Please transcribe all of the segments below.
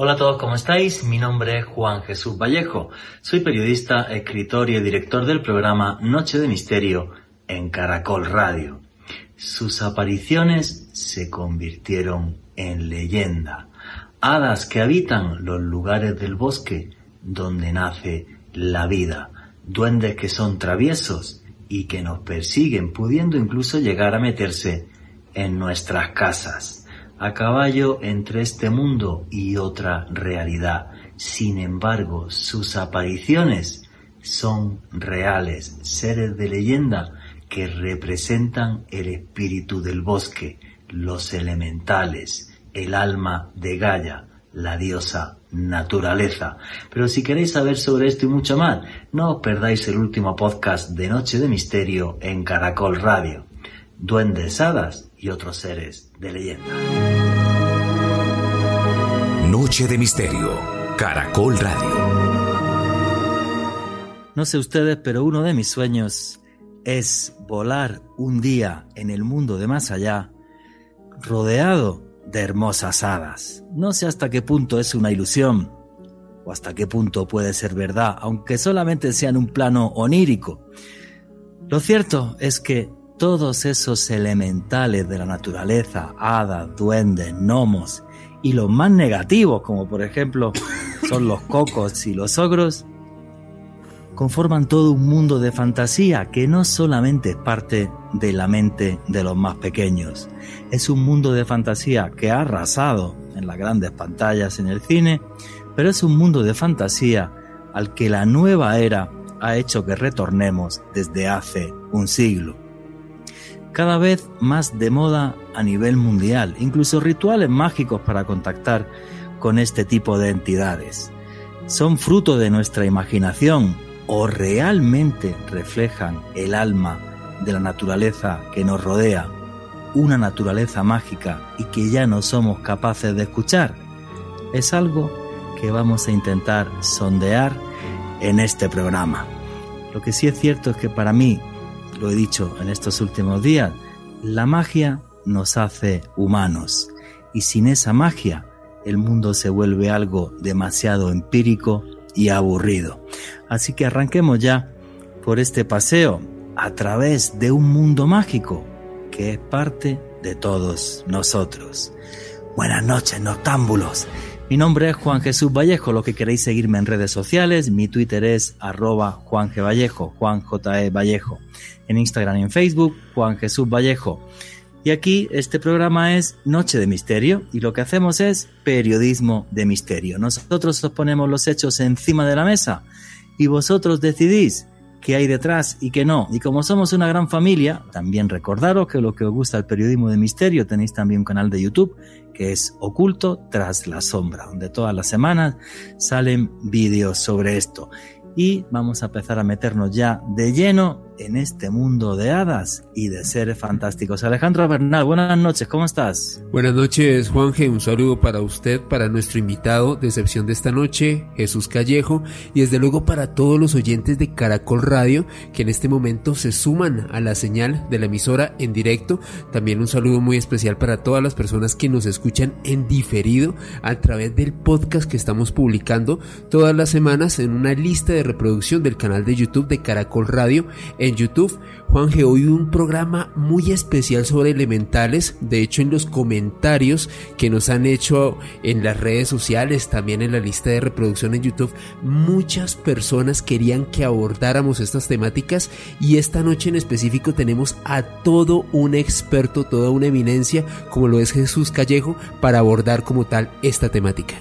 Hola a todos, ¿cómo estáis? Mi nombre es Juan Jesús Vallejo. Soy periodista, escritor y director del programa Noche de Misterio en Caracol Radio. Sus apariciones se convirtieron en leyenda. Hadas que habitan los lugares del bosque donde nace la vida. Duendes que son traviesos y que nos persiguen, pudiendo incluso llegar a meterse en nuestras casas a caballo entre este mundo y otra realidad. Sin embargo, sus apariciones son reales, seres de leyenda que representan el espíritu del bosque, los elementales, el alma de Gaia, la diosa naturaleza. Pero si queréis saber sobre esto y mucho más, no os perdáis el último podcast de Noche de Misterio en Caracol Radio. Duendes, hadas y otros seres de leyenda. Noche de Misterio, Caracol Radio. No sé ustedes, pero uno de mis sueños es volar un día en el mundo de más allá, rodeado de hermosas hadas. No sé hasta qué punto es una ilusión o hasta qué punto puede ser verdad, aunque solamente sea en un plano onírico. Lo cierto es que todos esos elementales de la naturaleza, hadas, duendes, gnomos y los más negativos, como por ejemplo son los cocos y los ogros, conforman todo un mundo de fantasía que no solamente es parte de la mente de los más pequeños, es un mundo de fantasía que ha arrasado en las grandes pantallas en el cine, pero es un mundo de fantasía al que la nueva era ha hecho que retornemos desde hace un siglo cada vez más de moda a nivel mundial, incluso rituales mágicos para contactar con este tipo de entidades. ¿Son fruto de nuestra imaginación o realmente reflejan el alma de la naturaleza que nos rodea, una naturaleza mágica y que ya no somos capaces de escuchar? Es algo que vamos a intentar sondear en este programa. Lo que sí es cierto es que para mí lo he dicho en estos últimos días, la magia nos hace humanos y sin esa magia el mundo se vuelve algo demasiado empírico y aburrido. Así que arranquemos ya por este paseo a través de un mundo mágico que es parte de todos nosotros. Buenas noches, noctámbulos. Mi nombre es Juan Jesús Vallejo, lo que queréis seguirme en redes sociales, mi Twitter es arroba Juan G. Vallejo, Juan J. E. Vallejo, en Instagram y en Facebook, Juan Jesús Vallejo. Y aquí este programa es Noche de Misterio y lo que hacemos es periodismo de misterio. Nosotros os ponemos los hechos encima de la mesa y vosotros decidís qué hay detrás y qué no. Y como somos una gran familia, también recordaros que lo que os gusta el periodismo de misterio tenéis también un canal de YouTube que es Oculto tras la sombra, donde todas las semanas salen vídeos sobre esto. Y vamos a empezar a meternos ya de lleno en este mundo de hadas y de seres fantásticos. Alejandro Bernal, buenas noches, ¿cómo estás? Buenas noches, Juanje, un saludo para usted, para nuestro invitado de excepción de esta noche, Jesús Callejo, y desde luego para todos los oyentes de Caracol Radio que en este momento se suman a la señal de la emisora en directo. También un saludo muy especial para todas las personas que nos escuchan en diferido a través del podcast que estamos publicando todas las semanas en una lista de reproducción del canal de YouTube de Caracol Radio en YouTube. Juan G, hoy un programa muy especial sobre elementales. De hecho, en los comentarios que nos han hecho en las redes sociales, también en la lista de reproducción en YouTube, muchas personas querían que abordáramos estas temáticas y esta noche en específico tenemos a todo un experto, toda una eminencia, como lo es Jesús Callejo, para abordar como tal esta temática.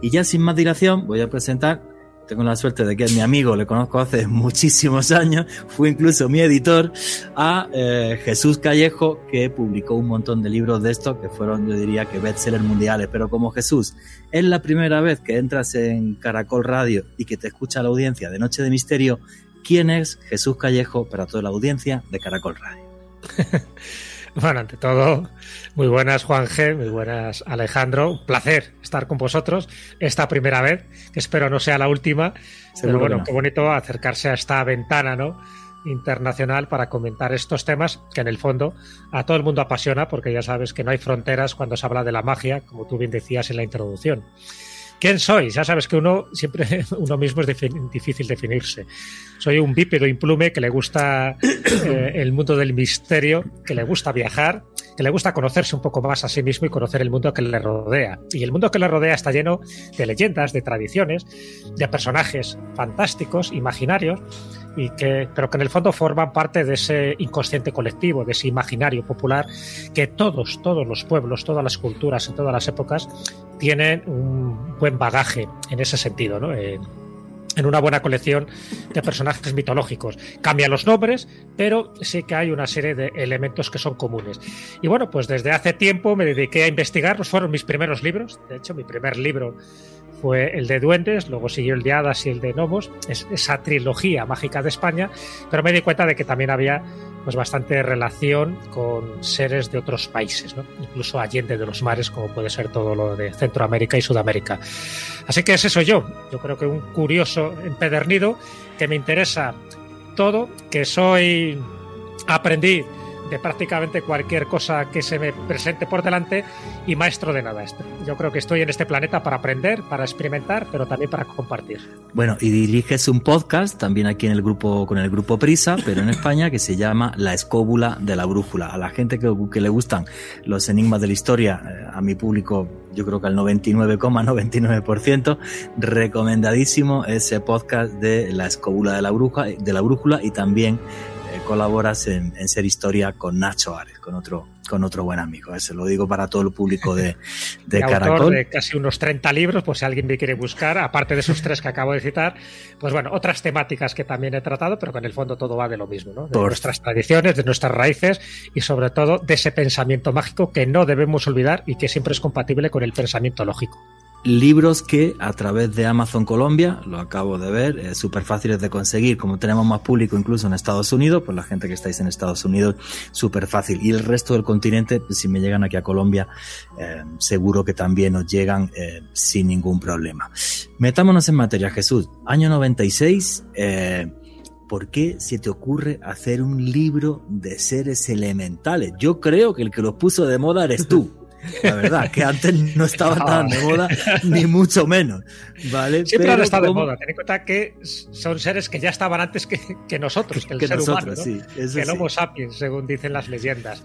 Y ya sin más dilación, voy a presentar tengo la suerte de que es mi amigo, le conozco hace muchísimos años, fue incluso mi editor, a eh, Jesús Callejo, que publicó un montón de libros de estos que fueron, yo diría que bestsellers mundiales. Pero como Jesús, es la primera vez que entras en Caracol Radio y que te escucha la audiencia de Noche de Misterio, ¿quién es Jesús Callejo para toda la audiencia de Caracol Radio? Bueno, ante todo, muy buenas Juan G, muy buenas Alejandro. Un placer estar con vosotros esta primera vez, que espero no sea la última. pero bueno, qué bonito acercarse a esta ventana, ¿no? internacional para comentar estos temas que en el fondo a todo el mundo apasiona porque ya sabes que no hay fronteras cuando se habla de la magia, como tú bien decías en la introducción. ¿Quién soy? Ya sabes que uno siempre, uno mismo es difícil definirse. Soy un bípedo implume que le gusta eh, el mundo del misterio, que le gusta viajar, que le gusta conocerse un poco más a sí mismo y conocer el mundo que le rodea. Y el mundo que le rodea está lleno de leyendas, de tradiciones, de personajes fantásticos, imaginarios, y que, pero que en el fondo forman parte de ese inconsciente colectivo, de ese imaginario popular que todos, todos los pueblos, todas las culturas en todas las épocas tienen un buen bagaje en ese sentido, ¿no? en una buena colección de personajes mitológicos. Cambian los nombres, pero sí que hay una serie de elementos que son comunes. Y bueno, pues desde hace tiempo me dediqué a investigar, fueron mis primeros libros, de hecho mi primer libro fue el de Duendes, luego siguió el de Hadas y el de Nomos, es esa trilogía mágica de España, pero me di cuenta de que también había pues bastante relación con seres de otros países, incluso allende de los mares, como puede ser todo lo de Centroamérica y Sudamérica. Así que ese soy yo, yo creo que un curioso empedernido que me interesa todo, que soy aprendí de prácticamente cualquier cosa que se me presente por delante y maestro de nada. Yo creo que estoy en este planeta para aprender, para experimentar, pero también para compartir. Bueno, y diriges un podcast también aquí en el grupo con el grupo Prisa, pero en España que se llama La escóbula de la brújula. A la gente que, le gustan los enigmas de la historia, eh, a mi público yo creo que al 99,99% recomendadísimo ese podcast de La escóbula de la brújula y también colaboras en, Ser Historia con Nacho Ares, con otro, con otro buen amigo. Eso lo digo para todo el público de, de Caracol. de casi unos 30 libros, pues si alguien me quiere buscar, aparte de esos tres que acabo de citar, pues bueno, otras temáticas que también he tratado, pero que en el fondo todo va de lo mismo, ¿no? De nuestras tradiciones, de nuestras raíces y sobre todo de ese pensamiento mágico que no debemos olvidar y que siempre es compatible con el pensamiento lógico libros que a través de Amazon Colombia, lo acabo de ver, es súper fáciles de conseguir, como tenemos más público incluso en Estados Unidos, pues la gente que estáis en Estados Unidos, súper fácil. Y el resto del continente, pues si me llegan aquí a Colombia, eh, seguro que también nos llegan eh, sin ningún problema. Metámonos en materia, Jesús. Año 96, eh, ¿por qué se te ocurre hacer un libro de seres elementales? Yo creo que el que lo puso de moda eres tú. La verdad, que antes no estaba tan de moda, ni mucho menos. ¿vale? Siempre han estado de moda. Ten en cuenta que son seres que ya estaban antes que, que nosotros, que el ser humano. que el Homo sapiens, según dicen las leyendas.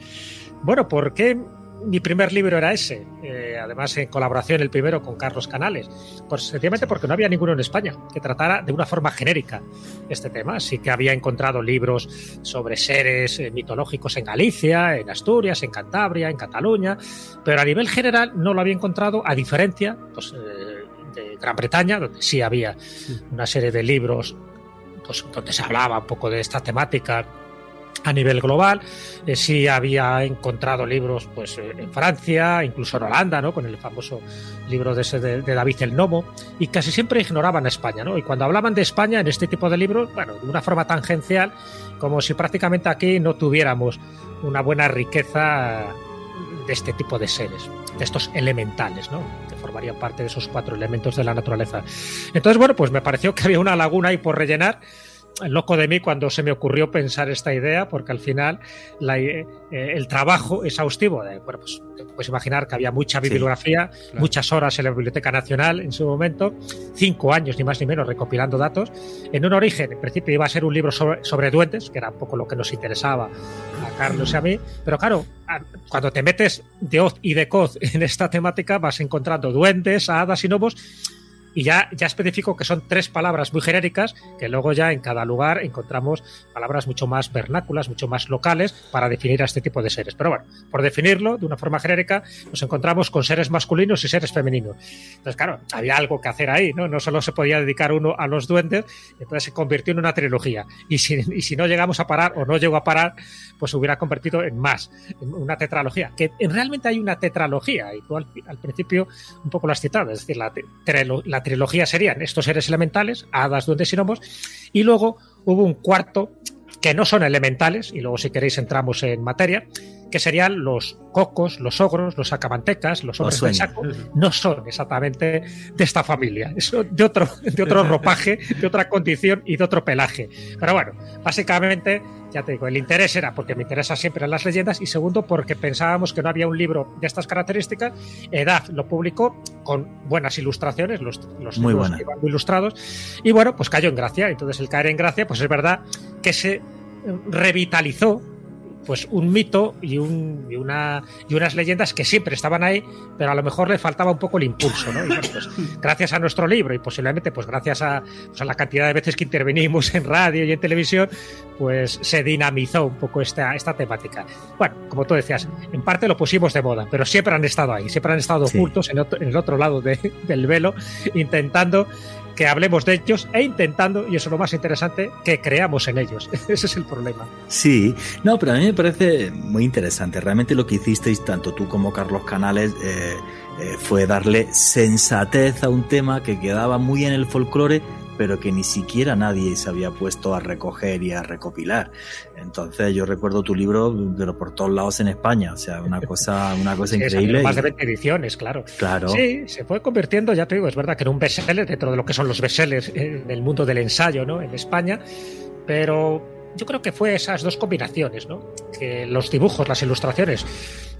Bueno, ¿por qué mi primer libro era ese, eh, además en colaboración el primero con Carlos Canales, pues sencillamente porque no había ninguno en España que tratara de una forma genérica este tema. Sí que había encontrado libros sobre seres eh, mitológicos en Galicia, en Asturias, en Cantabria, en Cataluña, pero a nivel general no lo había encontrado, a diferencia pues, eh, de Gran Bretaña, donde sí había una serie de libros pues, donde se hablaba un poco de esta temática a nivel global. Eh, sí había encontrado libros pues, eh, en Francia, incluso en Holanda, ¿no? con el famoso libro de, ese de, David el Nomo, y casi siempre ignoraban a España. ¿no? Y cuando hablaban de España en este tipo de libros, bueno, de una forma tangencial, como si prácticamente aquí no tuviéramos una buena riqueza de este tipo de seres, de estos elementales, ¿no? que formarían parte de esos cuatro elementos de la naturaleza. Entonces, bueno, pues me pareció que había una laguna ahí por rellenar loco de mí cuando se me ocurrió pensar esta idea, porque al final eh, el trabajo exhaustivo, bueno, pues puedes imaginar que había mucha bibliografía, muchas horas en la Biblioteca Nacional en su momento, cinco años ni más ni menos recopilando datos. En un origen, en principio iba a ser un libro sobre, sobre duendes, que era un poco lo que nos interesaba a Carlos y a mí, pero claro, cuando te metes de Oz y de Coz en esta temática vas encontrando duendes, hadas y gnomos y ya, ya especifico que son tres palabras muy genéricas, que luego ya en cada lugar encontramos palabras mucho más vernáculas, mucho más locales para definir a este tipo de seres. Pero bueno, por definirlo de una forma genérica, nos encontramos con seres masculinos y seres femeninos. Entonces, claro, había algo que hacer ahí, ¿no? No solo se podía dedicar uno a los duendes, entonces se convirtió en una trilogía. Y si, y si no llegamos a parar o no llego a parar, pues se hubiera convertido en más, en una tetralogía. Que realmente hay una tetralogía, y tú al, principio un poco lo has citado, es decir, la, la trilogía serían estos seres elementales, hadas, duendes y gnomos, y luego hubo un cuarto que no son elementales, y luego si queréis entramos en materia, que serían los cocos, los ogros, los acamantecas, los hombres del saco, no son exactamente de esta familia, son de otro, de otro ropaje, de otra condición y de otro pelaje. Pero bueno, básicamente, ya te digo, el interés era porque me interesa siempre las leyendas y segundo porque pensábamos que no había un libro de estas características. Edad lo publicó con buenas ilustraciones, los, los muy, libros muy ilustrados, y bueno, pues cayó en gracia. Entonces el caer en gracia, pues es verdad que se revitalizó pues un mito y, un, y, una, y unas leyendas que siempre estaban ahí, pero a lo mejor le faltaba un poco el impulso, ¿no? Y pues, gracias a nuestro libro y posiblemente pues gracias a, pues, a, la cantidad de veces que intervenimos en radio y en televisión, pues se dinamizó un poco esta, esta temática. Bueno, como tú decías, en parte lo pusimos de moda, pero siempre han estado ahí, siempre han estado ocultos en, en, el otro lado de, del velo, intentando que hablemos de ellos e intentando, y eso es lo más interesante, que creamos en ellos. Ese es el problema. Sí, no, pero a mí me parece muy interesante. Realmente lo que hicisteis, tanto tú como Carlos Canales, eh, eh, fue darle sensatez a un tema que quedaba muy en el folclore, pero que ni siquiera nadie se había puesto a recoger y a recopilar. Entonces yo recuerdo tu libro, pero por todos lados en España, o sea, una cosa, una cosa sí, increíble. Más de 20 ediciones, claro. Claro. Sí, se fue convirtiendo, ya te digo, es verdad que era un bestseller dentro de lo que son los bestsellers en el mundo del ensayo, ¿no? En España, pero yo creo que fue esas dos combinaciones, ¿no? Que los dibujos, las ilustraciones,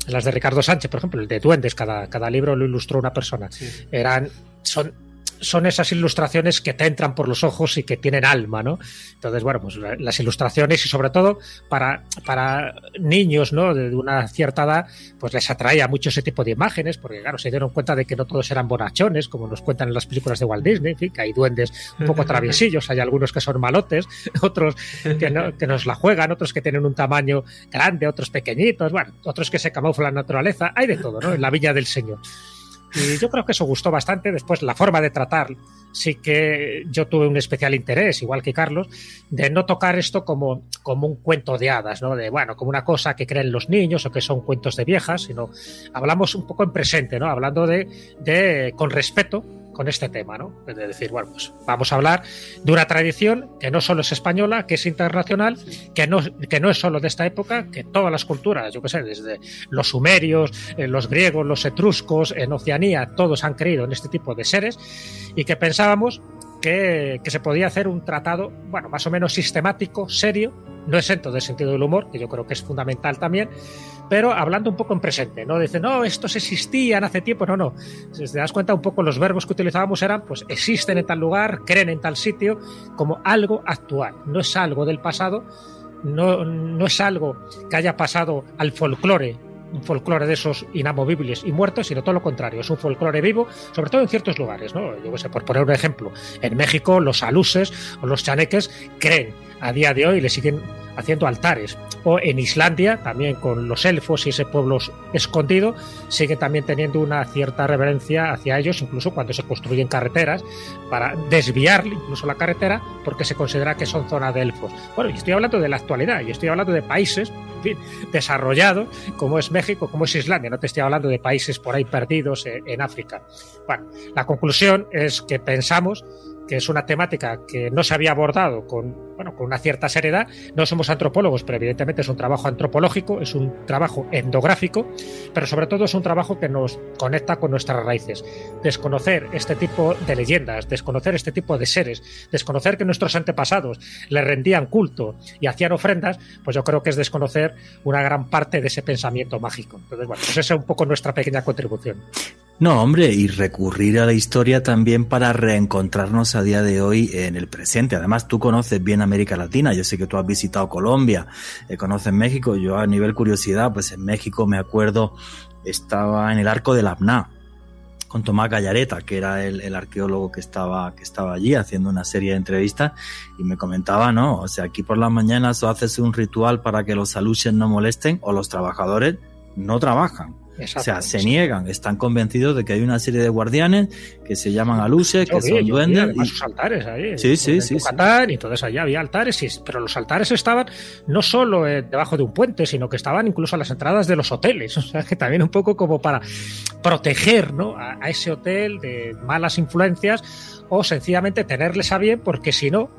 las de Ricardo Sánchez, por ejemplo, el de Duendes, cada, cada libro lo ilustró una persona, sí. eran, son son esas ilustraciones que te entran por los ojos y que tienen alma, ¿no? Entonces, bueno, pues las ilustraciones y sobre todo para, para niños, ¿no? De, una cierta edad, pues les atraía mucho ese tipo de imágenes, porque claro, se dieron cuenta de que no todos eran bonachones, como nos cuentan en las películas de Walt Disney, en fin, que hay duendes un poco traviesillos, hay algunos que son malotes, otros que, no, que nos la juegan, otros que tienen un tamaño grande, otros pequeñitos, bueno, otros que se camuflan la naturaleza, hay de todo, ¿no? En la Villa del Señor. Y yo creo que eso gustó bastante. Después, la forma de tratar, sí que yo tuve un especial interés, igual que Carlos, de no tocar esto como, como un cuento de hadas, ¿no? De, bueno, como una cosa que creen los niños o que son cuentos de viejas, sino hablamos un poco en presente, ¿no? Hablando de, de con respeto con este tema, ¿no? De decir, bueno, pues vamos a hablar de una tradición que no solo es española, que es internacional, que no, que no es solo de esta época, que todas las culturas, yo qué sé, desde los sumerios, eh, los griegos, los etruscos, en Oceanía, todos han creído en este tipo de seres y que pensábamos que, que, se podía hacer un tratado, bueno, más o menos sistemático, serio, no exento del sentido del humor, que yo creo que es fundamental también, pero hablando un poco en presente, ¿no? Dice, no, estos existían hace tiempo, no, no. Si te das cuenta, un poco los verbos que utilizábamos eran, pues existen en tal lugar, creen en tal sitio, como algo actual, no es algo del pasado, no, no es algo que haya pasado al folclore un folclore de esos inamovibles y muertos, sino todo lo contrario, es un folclore vivo, sobre todo en ciertos lugares, ¿no? Yo sé, por poner un ejemplo, en México los aluses o los chaneques creen a día de hoy le siguen haciendo altares. O en Islandia, también con los elfos y ese pueblo escondido, sigue también teniendo una cierta reverencia hacia ellos, incluso cuando se construyen carreteras, para desviar incluso la carretera, porque se considera que son zona de elfos. Bueno, y estoy hablando de la actualidad, y estoy hablando de países desarrollados, como es México, como es Islandia, no te estoy hablando de países por ahí perdidos en, en África. Bueno, la conclusión es que pensamos que es una temática que no se había abordado con, bueno, con una cierta seriedad. No somos antropólogos, pero evidentemente es un trabajo antropológico, es un trabajo endográfico, pero sobre todo es un trabajo que nos conecta con nuestras raíces. Desconocer este tipo de leyendas, desconocer este tipo de seres, desconocer que nuestros antepasados le rendían culto y hacían ofrendas, pues yo creo que es desconocer una gran parte de ese pensamiento mágico. Entonces, bueno, pues esa es un poco nuestra pequeña contribución. No, hombre, y recurrir a la historia también para reencontrarnos a día de hoy en el presente. Además, tú conoces bien América Latina, yo sé que tú has visitado Colombia, eh, conoces México, yo a nivel curiosidad, pues en México me acuerdo, estaba en el arco del Abná con Tomás Gallareta, que era el, el, arqueólogo que estaba, que estaba allí haciendo una serie de entrevistas, y me comentaba, no, o sea, aquí por las mañanas o haces un ritual para que los aluches no molesten, o los trabajadores no trabajan. O sea, se niegan, están convencidos de que hay una serie de guardianes que se llaman aluces, que son duendes. Y... sus altares ahí. Sí, sí, sí. Yucatán, sí. Y entonces allá había altares, y, pero los altares estaban no solo eh, debajo de un puente, sino que estaban incluso a las entradas de los hoteles. O sea, que también un poco como para proteger ¿no? a, a ese hotel de malas influencias o sencillamente tenerles a bien, porque si no,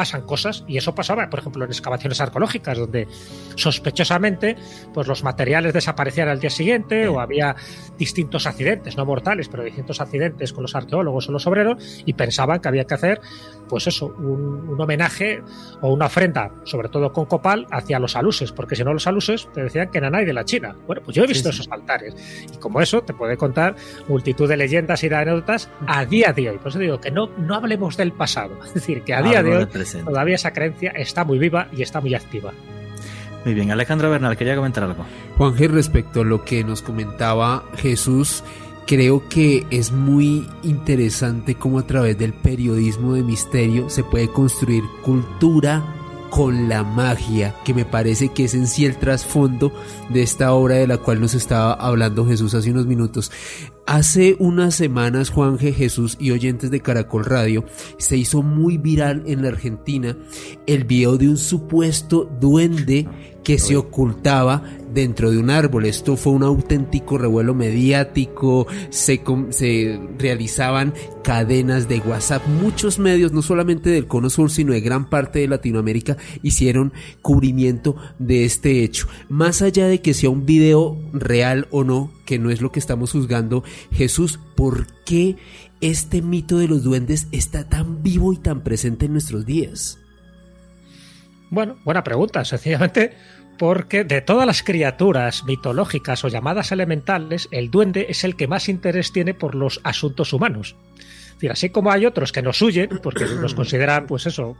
pasan cosas y eso pasaba, por ejemplo, en excavaciones arqueológicas, donde sospechosamente pues los materiales desaparecían al día siguiente o había distintos accidentes, no mortales, pero distintos accidentes con los arqueólogos o los obreros y pensaban que había que hacer, pues eso, un, homenaje o una ofrenda, sobre todo con copal, hacia los aluses, porque si no los aluses te decían que eran de la China. Bueno, pues yo he visto esos altares y como eso te puede contar multitud de leyendas y de anécdotas a día de hoy. Por eso digo que no, no hablemos del pasado, es decir, que a día de hoy todavía esa creencia está muy viva y está muy activa. Muy bien, Alejandro Bernal, quería comentar algo. Juanje, respecto a lo que nos comentaba Jesús, creo que es muy interesante cómo a través del periodismo de misterio se puede construir cultura con la magia, que me parece que es en sí el trasfondo de esta obra de la cual nos estaba hablando Jesús hace unos minutos. Hace unas semanas Juan G. Jesús y oyentes de Caracol Radio se hizo muy viral en la Argentina el video de un supuesto duende que se ocultaba dentro de un árbol. Esto fue un auténtico revuelo mediático, se, se, realizaban cadenas de WhatsApp, muchos medios, no solamente del Cono Sur, sino de gran parte de Latinoamérica, hicieron cubrimiento de este hecho. Más allá de que sea un video real o no, que no es lo que estamos juzgando, Jesús, ¿por qué este mito de los duendes está tan vivo y tan presente en nuestros días? Bueno, buena pregunta. Sencillamente porque de todas las criaturas mitológicas o llamadas elementales, el duende es el que más interés tiene por los asuntos humanos. Es decir, así como hay otros que nos huyen, porque nos consideran, pues eso,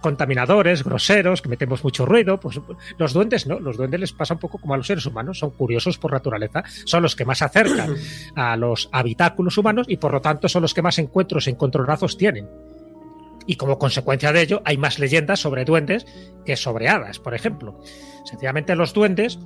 contaminadores, groseros, que metemos mucho ruido, pues los duendes no, los duendes les pasa un poco como a los seres humanos, son curiosos por naturaleza, son los que más acercan a los habitáculos humanos y por lo tanto son los que más encuentros, encontronazos tienen y como consecuencia de ello hay más leyendas sobre duendes que sobre hadas, por ejemplo. Sencillamente los duendes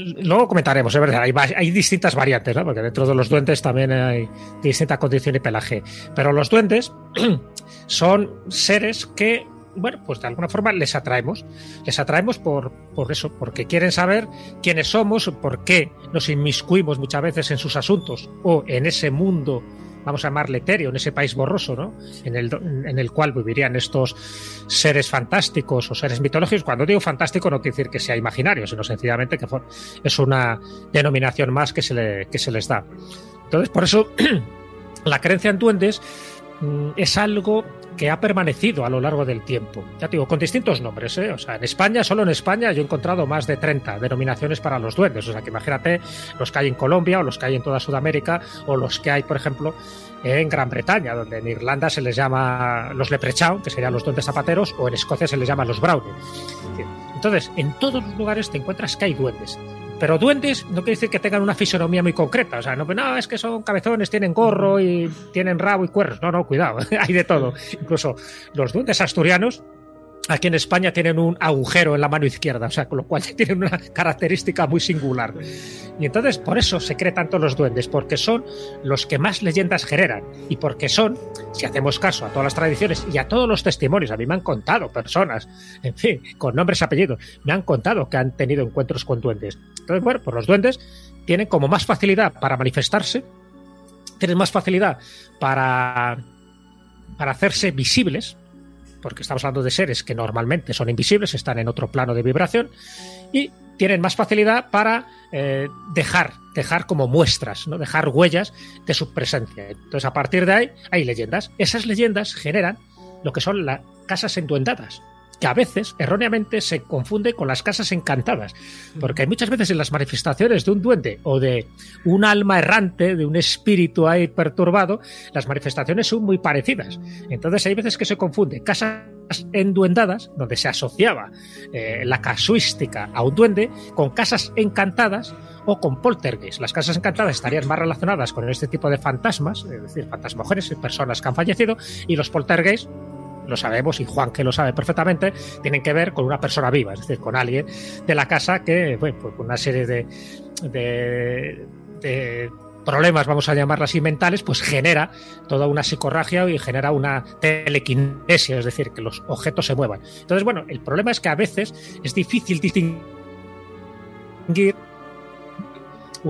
luego comentaremos, es verdad, hay, distintas variantes, ¿no? porque dentro de los duendes también hay distinta condición y pelaje. Pero los duendes son seres que, bueno, pues de alguna forma les atraemos. Les atraemos por, por eso, porque quieren saber quiénes somos, por qué nos inmiscuimos muchas veces en sus asuntos o en ese mundo vamos a llamarle etéreo, en ese país borroso, ¿no? En el, en el cual vivirían estos seres fantásticos o seres mitológicos. Cuando digo fantástico no quiere decir que sea imaginario, sino sencillamente que es una denominación más que se, le, que se les da. Entonces, por eso la creencia en duendes mm, es algo que ha permanecido a lo largo del tiempo. Ya digo, con distintos nombres. ¿eh? O sea, en España, solo en España, yo he encontrado más de 30 denominaciones para los duendes. O sea, que imagínate los que hay en Colombia, o los que hay en toda Sudamérica, o los que hay, por ejemplo, en Gran Bretaña, donde en Irlanda se les llama los leprechaun, que serían los duendes zapateros, o en Escocia se les llama los brownies. Entonces, en todos los lugares te encuentras que hay duendes. Pero duendes no quiere decir que tengan una fisonomía muy concreta. O sea, no, es que son cabezones, tienen gorro y tienen rabo y cuernos. No, no, cuidado, hay de todo. Incluso los duendes asturianos aquí en España tienen un agujero en la mano izquierda, o sea, con lo cual tienen una característica muy singular. Y entonces por eso se cree tanto los duendes, porque son los que más leyendas generan y porque son, si hacemos caso a todas las tradiciones y a todos los testimonios, a mí me han contado personas, en fin, con nombres y apellidos, me han contado que han tenido encuentros con duendes. Entonces, bueno, pues los duendes tienen como más facilidad para manifestarse, tienen más facilidad para, para hacerse visibles, porque estamos hablando de seres que normalmente son invisibles, están en otro plano de vibración y tienen más facilidad para eh, dejar, dejar como muestras, ¿no? dejar huellas de su presencia. Entonces, a partir de ahí hay leyendas. Esas leyendas generan lo que son las casas enduendadas que a veces erróneamente se confunde con las casas encantadas, porque hay muchas veces en las manifestaciones de un duende o de un alma errante, de un espíritu ahí perturbado, las manifestaciones son muy parecidas. Entonces hay veces que se confunde casas enduendadas, donde se asociaba eh, la casuística a un duende, con casas encantadas o con poltergeist. Las casas encantadas estarían más relacionadas con este tipo de fantasmas, es decir, fantasmas y personas que han fallecido, y los poltergeist lo sabemos y Juan que lo sabe perfectamente, tienen que ver con una persona viva, es decir, con alguien de la casa que, bueno, pues una serie de, de, problemas, vamos a llamarlas así, mentales, pues genera toda una psicorragia y genera una telequinesia, es decir, que los objetos se muevan. Entonces, bueno, el problema es que a veces es difícil distinguir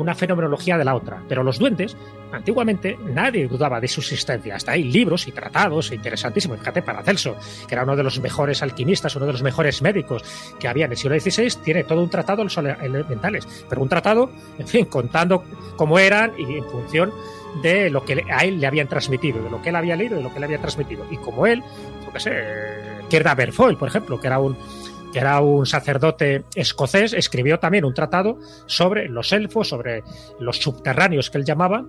una fenomenología de la otra. Pero los duendes, antiguamente, nadie dudaba de su existencia. Hasta hay libros y tratados interesantísimos. Fíjate, Paracelso, que era uno de los mejores alquimistas, uno de los mejores médicos que había en el siglo XVI, tiene todo un tratado de los elementales. Pero un tratado, en fin, contando cómo eran y en función de lo que a él le habían transmitido, de lo que él había leído, de lo que él había transmitido. Y como él, yo qué sé, Kerda Berfoil, por ejemplo, que era un que era un sacerdote escocés, escribió también un tratado sobre los elfos, sobre los subterráneos que él llamaba,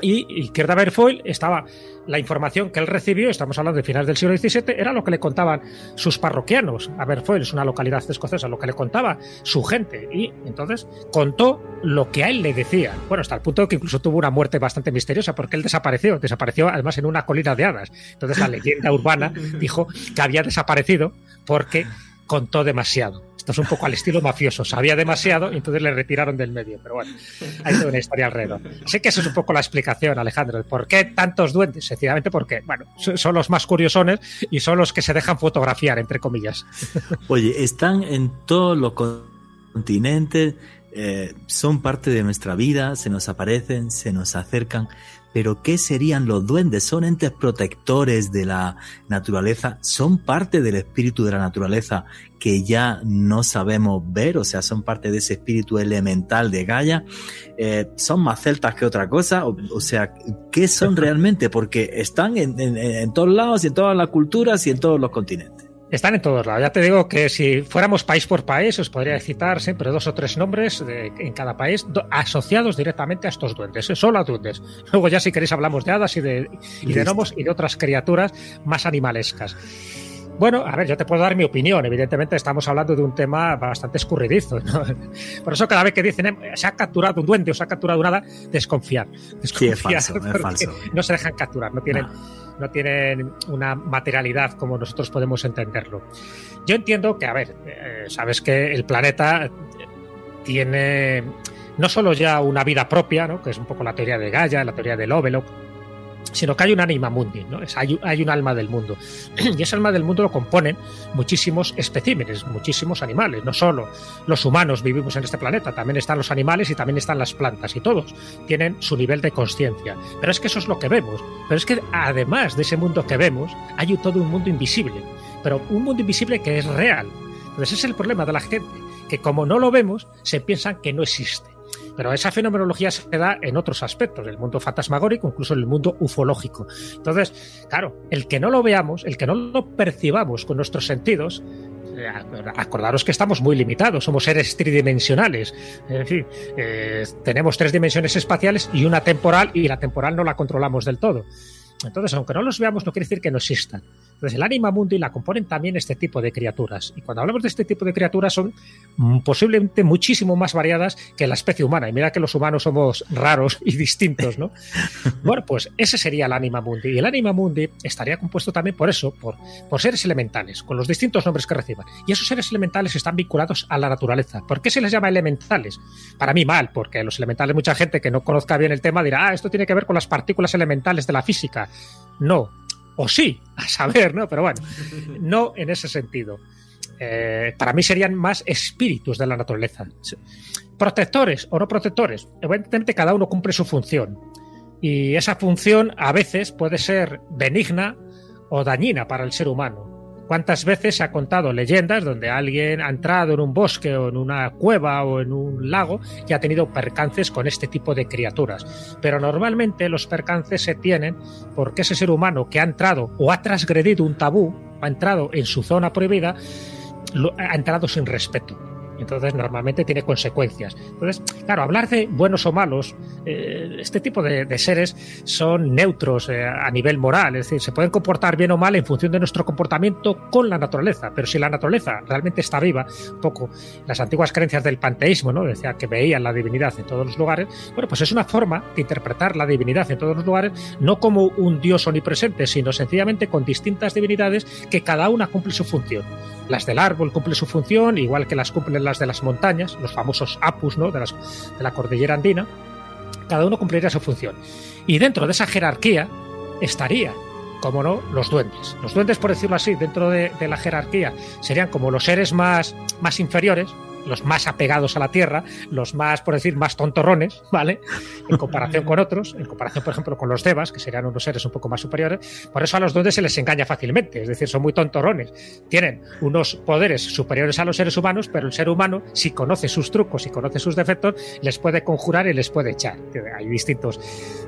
y, y Berfoil estaba, la información que él recibió, estamos hablando de finales del siglo XVII, era lo que le contaban sus parroquianos. Aberfoil es una localidad escocesa, lo que le contaba su gente. Y entonces contó lo que a él le decía. Bueno, hasta el punto de que incluso tuvo una muerte bastante misteriosa, porque él desapareció. Desapareció además en una colina de hadas. Entonces la leyenda urbana dijo que había desaparecido porque contó demasiado. Esto es un poco al estilo mafioso. Sabía demasiado y entonces le retiraron del medio. Pero bueno, hay toda una historia alrededor. Sé que eso es un poco la explicación, Alejandro. ¿Por qué tantos duendes? Sencillamente porque, bueno, son los más curiosones y son los que se dejan fotografiar, entre comillas. Oye, están en todos los continentes, eh, son parte de nuestra vida, se nos aparecen, se nos acercan. Pero ¿qué serían los duendes? ¿Son entes protectores de la naturaleza? ¿Son parte del espíritu de la naturaleza que ya no sabemos ver? O sea, ¿son parte de ese espíritu elemental de Gaia? Eh, ¿Son más celtas que otra cosa? O, sea, ¿qué son realmente? Porque están en todos lados y en todas las culturas y en todos los continentes. Están en todos lados. Ya te digo que si fuéramos país por país, os podría citar siempre dos o tres nombres en cada país asociados directamente a estos duendes, ¿eh? solo a duendes. Luego ya si queréis hablamos de hadas y de, y de gnomos y de otras criaturas más animalescas. Bueno, a ver, yo te puedo dar mi opinión. Evidentemente estamos hablando de un tema bastante escurridizo. Por eso cada vez que dicen eh, se ha capturado un duende o se ha capturado una hada, desconfiar. desconfiar sí, es falso, No se dejan capturar, no tienen no tienen una materialidad como nosotros podemos entenderlo. Yo entiendo que, a ver, eh, sabes que el planeta tiene no solo ya una vida propia, ¿no? que es un poco la teoría de Gaia, la teoría de Lovelock, sino que hay un anima mundi, ¿no? Es, hay, hay, un alma del mundo. Y ese alma del mundo lo componen muchísimos especímenes, muchísimos animales. No solo los humanos vivimos en este planeta, también están los animales y también están las plantas, y todos tienen su nivel de conciencia. Pero es que eso es lo que vemos. Pero es que además de ese mundo que vemos, hay todo un mundo invisible. Pero un mundo invisible que es real. Entonces ese es el problema de la gente, que como no lo vemos, se piensan que no existe. Pero esa fenomenología se da en otros aspectos, el mundo fantasmagórico, incluso en el mundo ufológico. Entonces, claro, el que no lo veamos, el que no lo percibamos con nuestros sentidos, eh, acordaros que estamos muy limitados, somos seres tridimensionales. En fin, eh, tenemos tres dimensiones espaciales y una temporal, y la temporal no la controlamos del todo. Entonces, aunque no los veamos, no quiere decir que no existan. Entonces, el anima mundi la componen también este tipo de criaturas. Y cuando hablamos de este tipo de criaturas, son mm, posiblemente muchísimo más variadas que la especie humana. Y mira que los humanos somos raros y distintos, ¿no? bueno, pues ese sería el anima mundi. Y el anima mundi estaría compuesto también por eso, por, por seres elementales, con los distintos nombres que reciban. Y esos seres elementales están vinculados a la naturaleza. ¿Por qué se les llama elementales? Para mí mal, porque los elementales, mucha gente que no conozca bien el tema dirá, ah, esto tiene que ver con las partículas elementales de la física. No, o sí, a saber, ¿no? Pero bueno, no en ese sentido. Eh, para mí serían más espíritus de la naturaleza. Protectores o no protectores. Evidentemente cada uno cumple su función. Y esa función a veces puede ser benigna o dañina para el ser humano. ¿Cuántas veces se ha contado leyendas donde alguien ha entrado en un bosque o en una cueva o en un lago y ha tenido percances con este tipo de criaturas? Pero normalmente los percances se tienen porque ese ser humano que ha entrado o ha transgredido un tabú, ha entrado en su zona prohibida, ha entrado sin respeto entonces normalmente tiene consecuencias. Entonces, claro, hablar de buenos o malos, eh, este tipo de, seres son neutros eh, a nivel moral, es decir, se pueden comportar bien o mal en función de nuestro comportamiento con la naturaleza, pero si la naturaleza realmente está viva, un poco las antiguas creencias del panteísmo, ¿no? decía que veían la divinidad en todos los lugares, bueno, pues es una forma de interpretar la divinidad en todos los lugares, no como un dios omnipresente, sino sencillamente con distintas divinidades que cada una cumple su función. Las del árbol cumplen su función, igual que las cumplen las de las montañas, los famosos apus ¿no? de, de la cordillera andina. Cada uno cumpliría su función. Y dentro de esa jerarquía estaría, como no, los duendes. Los duendes, por decirlo así, dentro de, la jerarquía serían como los seres más, más inferiores, los más apegados a la Tierra, los más, por decir, más tontorrones, ¿vale? En comparación con otros, en comparación, por ejemplo, con los devas, que serían unos seres un poco más superiores. Por eso a los duendes se les engaña fácilmente, es decir, son muy tontorrones. Tienen unos poderes superiores a los seres humanos, pero el ser humano, si conoce sus trucos y conoce sus defectos, les puede conjurar y les puede echar. Hay distintos,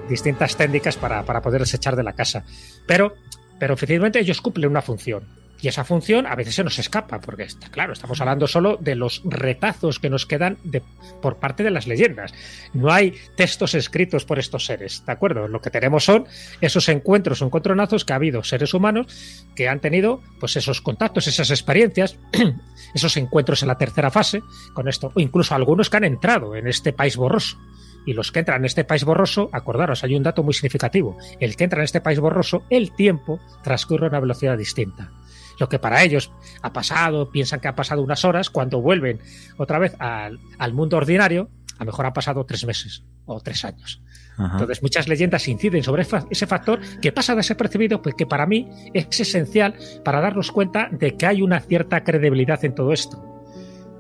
distintas técnicas para, para poderles echar de la casa. Pero, pero efectivamente ellos cumplen una función y esa función a veces se nos escapa, porque está claro, estamos hablando solo de los retazos que nos quedan de, por parte de las leyendas. No hay textos escritos por estos seres, ¿de acuerdo? Lo que tenemos son esos encuentros o encontronazos que ha habido seres humanos que han tenido pues esos contactos, esas experiencias, esos encuentros en la tercera fase con esto, o incluso algunos que han entrado en este país borroso. Y los que entran en este país borroso, acordaros, hay un dato muy significativo. El que entra en este país borroso, el tiempo transcurre a una velocidad distinta lo que para ellos ha pasado, piensan que ha pasado unas horas, cuando vuelven otra vez al, mundo ordinario, a lo mejor han pasado tres meses o tres años. Entonces, muchas leyendas inciden sobre ese factor que pasa desapercibido, pues que para mí es esencial para darnos cuenta de que hay una cierta credibilidad en todo esto.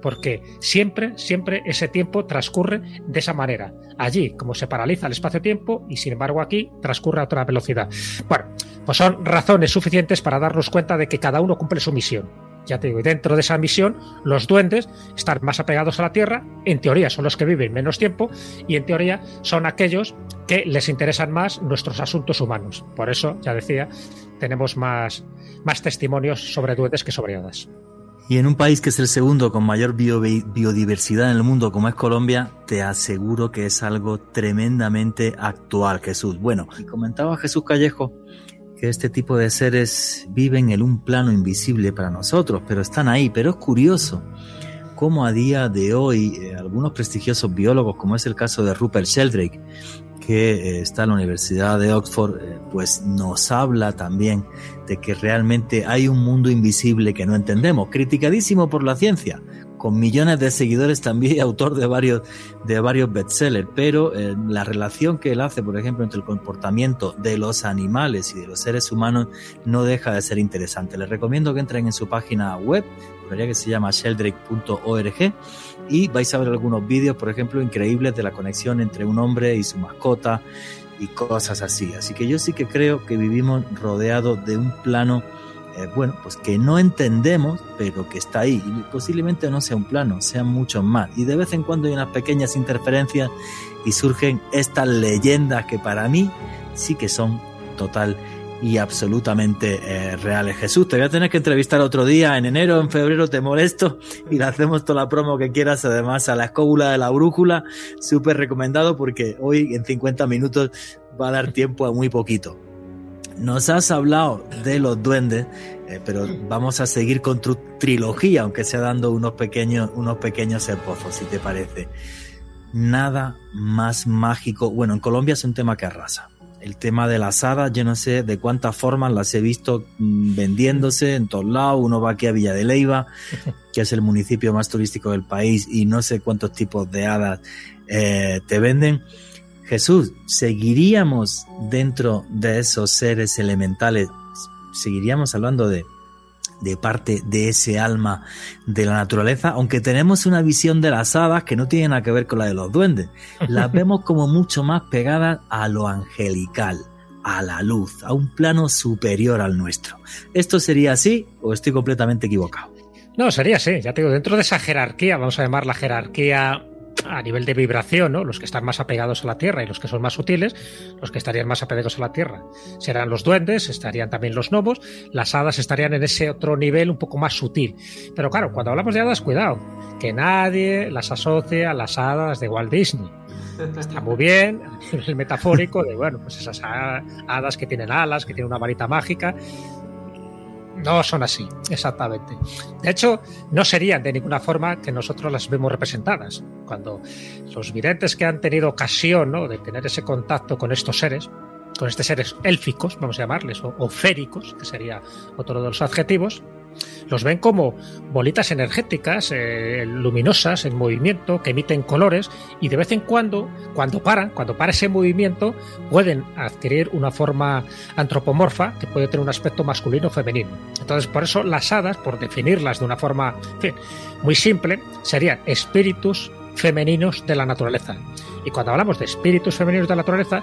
Porque siempre, siempre ese tiempo transcurre de esa manera. Allí, como se paraliza el espacio-tiempo, y sin embargo aquí transcurre a otra velocidad. Bueno, pues son razones suficientes para darnos cuenta de que cada uno cumple su misión. Ya te digo, y dentro de esa misión, los duendes están más apegados a la Tierra, en teoría son los que viven menos tiempo, y en teoría son aquellos que les interesan más nuestros asuntos humanos. Por eso, ya decía, tenemos más, más testimonios sobre duendes que sobre hadas. Y en un país que es el segundo con mayor biodiversidad en el mundo como es Colombia, te aseguro que es algo tremendamente actual, Jesús. Bueno, comentaba Jesús Callejo que este tipo de seres viven en un plano invisible para nosotros, pero están ahí. Pero es curioso cómo a día de hoy eh, algunos prestigiosos biólogos, como es el caso de Rupert Sheldrake, que eh, está en la Universidad de Oxford, eh, pues nos habla también de que realmente hay un mundo invisible que no entendemos, criticadísimo por la ciencia, con millones de seguidores también autor de varios, de varios bestsellers, pero eh, la relación que él hace, por ejemplo, entre el comportamiento de los animales y de los seres humanos no deja de ser interesante. Les recomiendo que entren en su página web, que se llama sheldrake.org, y vais a ver algunos vídeos, por ejemplo, increíbles de la conexión entre un hombre y su mascota y cosas así. Así que yo sí que creo que vivimos rodeados de un plano eh, bueno, pues que no entendemos, pero que está ahí. Y posiblemente no sea un plano, sean muchos más. Y de vez en cuando hay unas pequeñas interferencias y surgen estas leyendas que para mí sí que son total y absolutamente eh, reales. Jesús, te voy a tener que entrevistar otro día, en enero, en febrero, te molesto y le hacemos toda la promo que quieras, además a la escóbula de la brújula, súper recomendado porque hoy en 50 minutos va a dar tiempo a muy poquito. Nos has hablado de los duendes, eh, pero vamos a seguir con tu trilogía, aunque sea dando unos pequeños, unos pequeños esbozos, si te parece. Nada más mágico. Bueno, en Colombia es un tema que arrasa. El tema de las hadas, yo no sé de cuántas formas las he visto mm, vendiéndose en todos lados. Uno va aquí a Villa de Leiva, que es el municipio más turístico del país, y no sé cuántos tipos de hadas eh, te venden. Jesús, ¿seguiríamos dentro de esos seres elementales? ¿Seguiríamos hablando de, de parte de ese alma de la naturaleza? Aunque tenemos una visión de las hadas que no tiene nada que ver con la de los duendes. Las vemos como mucho más pegadas a lo angelical, a la luz, a un plano superior al nuestro. ¿Esto sería así o estoy completamente equivocado? No, sería así. Ya te digo, dentro de esa jerarquía, vamos a llamar la jerarquía a nivel de vibración, ¿no? los que están más apegados a la Tierra y los que son más sutiles, los que estarían más apegados a la Tierra serán los duendes, estarían también los gnomos, las hadas estarían en ese otro nivel un poco más sutil. Pero claro, cuando hablamos de hadas, cuidado, que nadie las asocie a las hadas de Walt Disney. Está muy bien, el metafórico de, bueno, pues esas hadas que tienen alas, que tienen una varita mágica, no son así, exactamente. De hecho, no serían de ninguna forma que nosotros las vemos representadas. Cuando los videntes que han tenido ocasión de tener ese contacto con estos seres, con estos seres élficos, vamos a llamarles, o, féricos, que sería otro de los adjetivos, Los ven como bolitas energéticas, eh, luminosas, en movimiento, que emiten colores y de vez en cuando, cuando paran, cuando para ese movimiento, pueden adquirir una forma antropomorfa que puede tener un aspecto masculino o femenino. Entonces, por eso las hadas, por definirlas de una forma muy simple, serían espíritus femeninos de la naturaleza. Y cuando hablamos de espíritus femeninos de la naturaleza,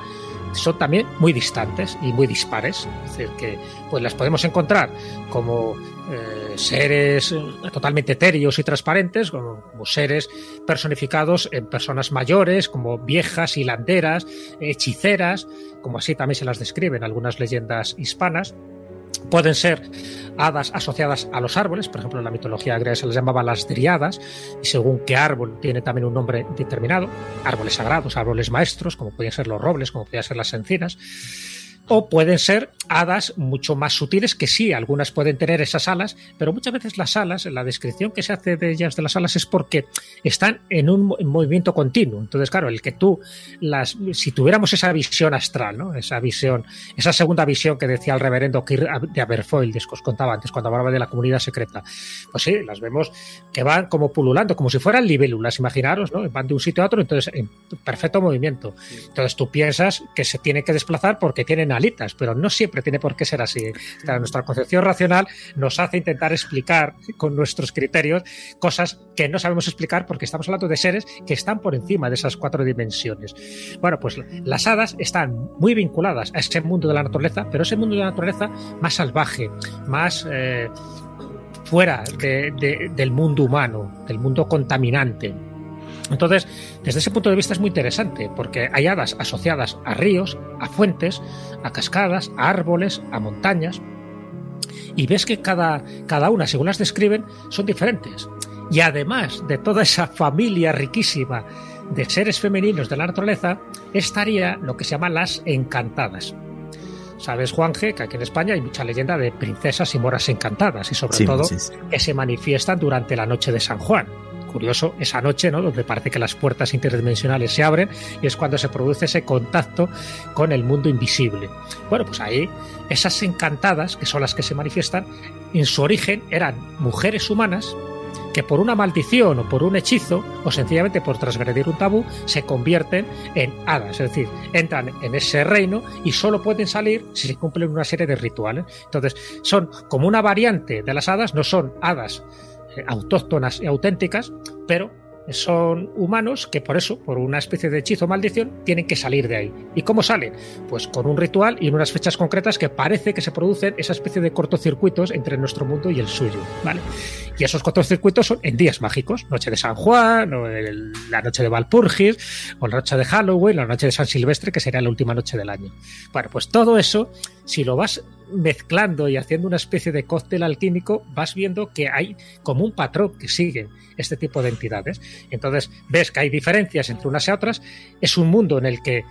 son también muy distantes y muy dispares. Es decir, que pues las podemos encontrar como eh, seres eh, totalmente etéreos y transparentes, como, seres personificados en personas mayores, como viejas, hilanderas, hechiceras, como así también se las describen algunas leyendas hispanas. Pueden ser hadas asociadas a los árboles, por ejemplo en la mitología griega se les llamaba las driadas, y según qué árbol tiene también un nombre determinado, árboles sagrados, árboles maestros, como pueden ser los robles, como pueden ser las encinas o pueden ser hadas mucho más sutiles que sí, algunas pueden tener esas alas, pero muchas veces las alas, la descripción que se hace de ellas de las alas es porque están en un movimiento continuo. Entonces, claro, el que tú las si tuviéramos esa visión astral, ¿no? Esa visión, esa segunda visión que decía el reverendo Kirk de Aberfoyle, que os contaba antes cuando hablaba de la comunidad secreta. Pues sí, las vemos que van como pululando, como si fueran libélulas, imaginaros, ¿no? Van de un sitio a otro, entonces en perfecto movimiento. Entonces tú piensas que se tiene que desplazar porque tienen pero no siempre tiene por qué ser así. nuestra concepción racional nos hace intentar explicar con nuestros criterios cosas que no sabemos explicar porque estamos hablando de seres que están por encima de esas cuatro dimensiones. Bueno, pues las hadas están muy vinculadas a ese mundo de la naturaleza, pero ese mundo de la naturaleza más salvaje, más... Eh, fuera del mundo humano, del mundo contaminante, entonces, desde ese punto de vista es muy interesante, porque hay hadas asociadas a ríos, a fuentes, a cascadas, a árboles, a montañas, y ves que cada, cada una, según las describen, son diferentes. Y además de toda esa familia riquísima de seres femeninos de la naturaleza, estaría lo que se llama las encantadas. Sabes, Juanje, que aquí en España hay mucha leyenda de princesas y moras encantadas, y sobre todo que se manifiestan durante la noche de San Juan curioso esa noche, ¿no? Donde parece que las puertas interdimensionales se abren y es cuando se produce ese contacto con el mundo invisible. Bueno, pues ahí esas encantadas, que son las que se manifiestan, en su origen eran mujeres humanas que por una maldición o por un hechizo o sencillamente por transgredir un tabú se convierten en hadas, es decir, entran en ese reino y solo pueden salir si se cumplen una serie de rituales. Entonces, son como una variante de las hadas, no son hadas autóctonas y auténticas, pero son humanos que por eso, por una especie de hechizo o maldición, tienen que salir de ahí. ¿Y cómo salen? Pues con un ritual y en unas fechas concretas que parece que se producen esa especie de cortocircuitos entre nuestro mundo y el suyo, ¿vale? Y esos cortocircuitos son en días mágicos, noche de San Juan, o la noche de Valpurgis, o la noche de Halloween, la noche de San Silvestre, que sería la última noche del año. Bueno, pues todo eso, si lo vas mezclando y haciendo una especie de cóctel alquímico, vas viendo que hay como un patrón que sigue este tipo de entidades. Entonces ves que hay diferencias entre unas y otras. Es un mundo en el que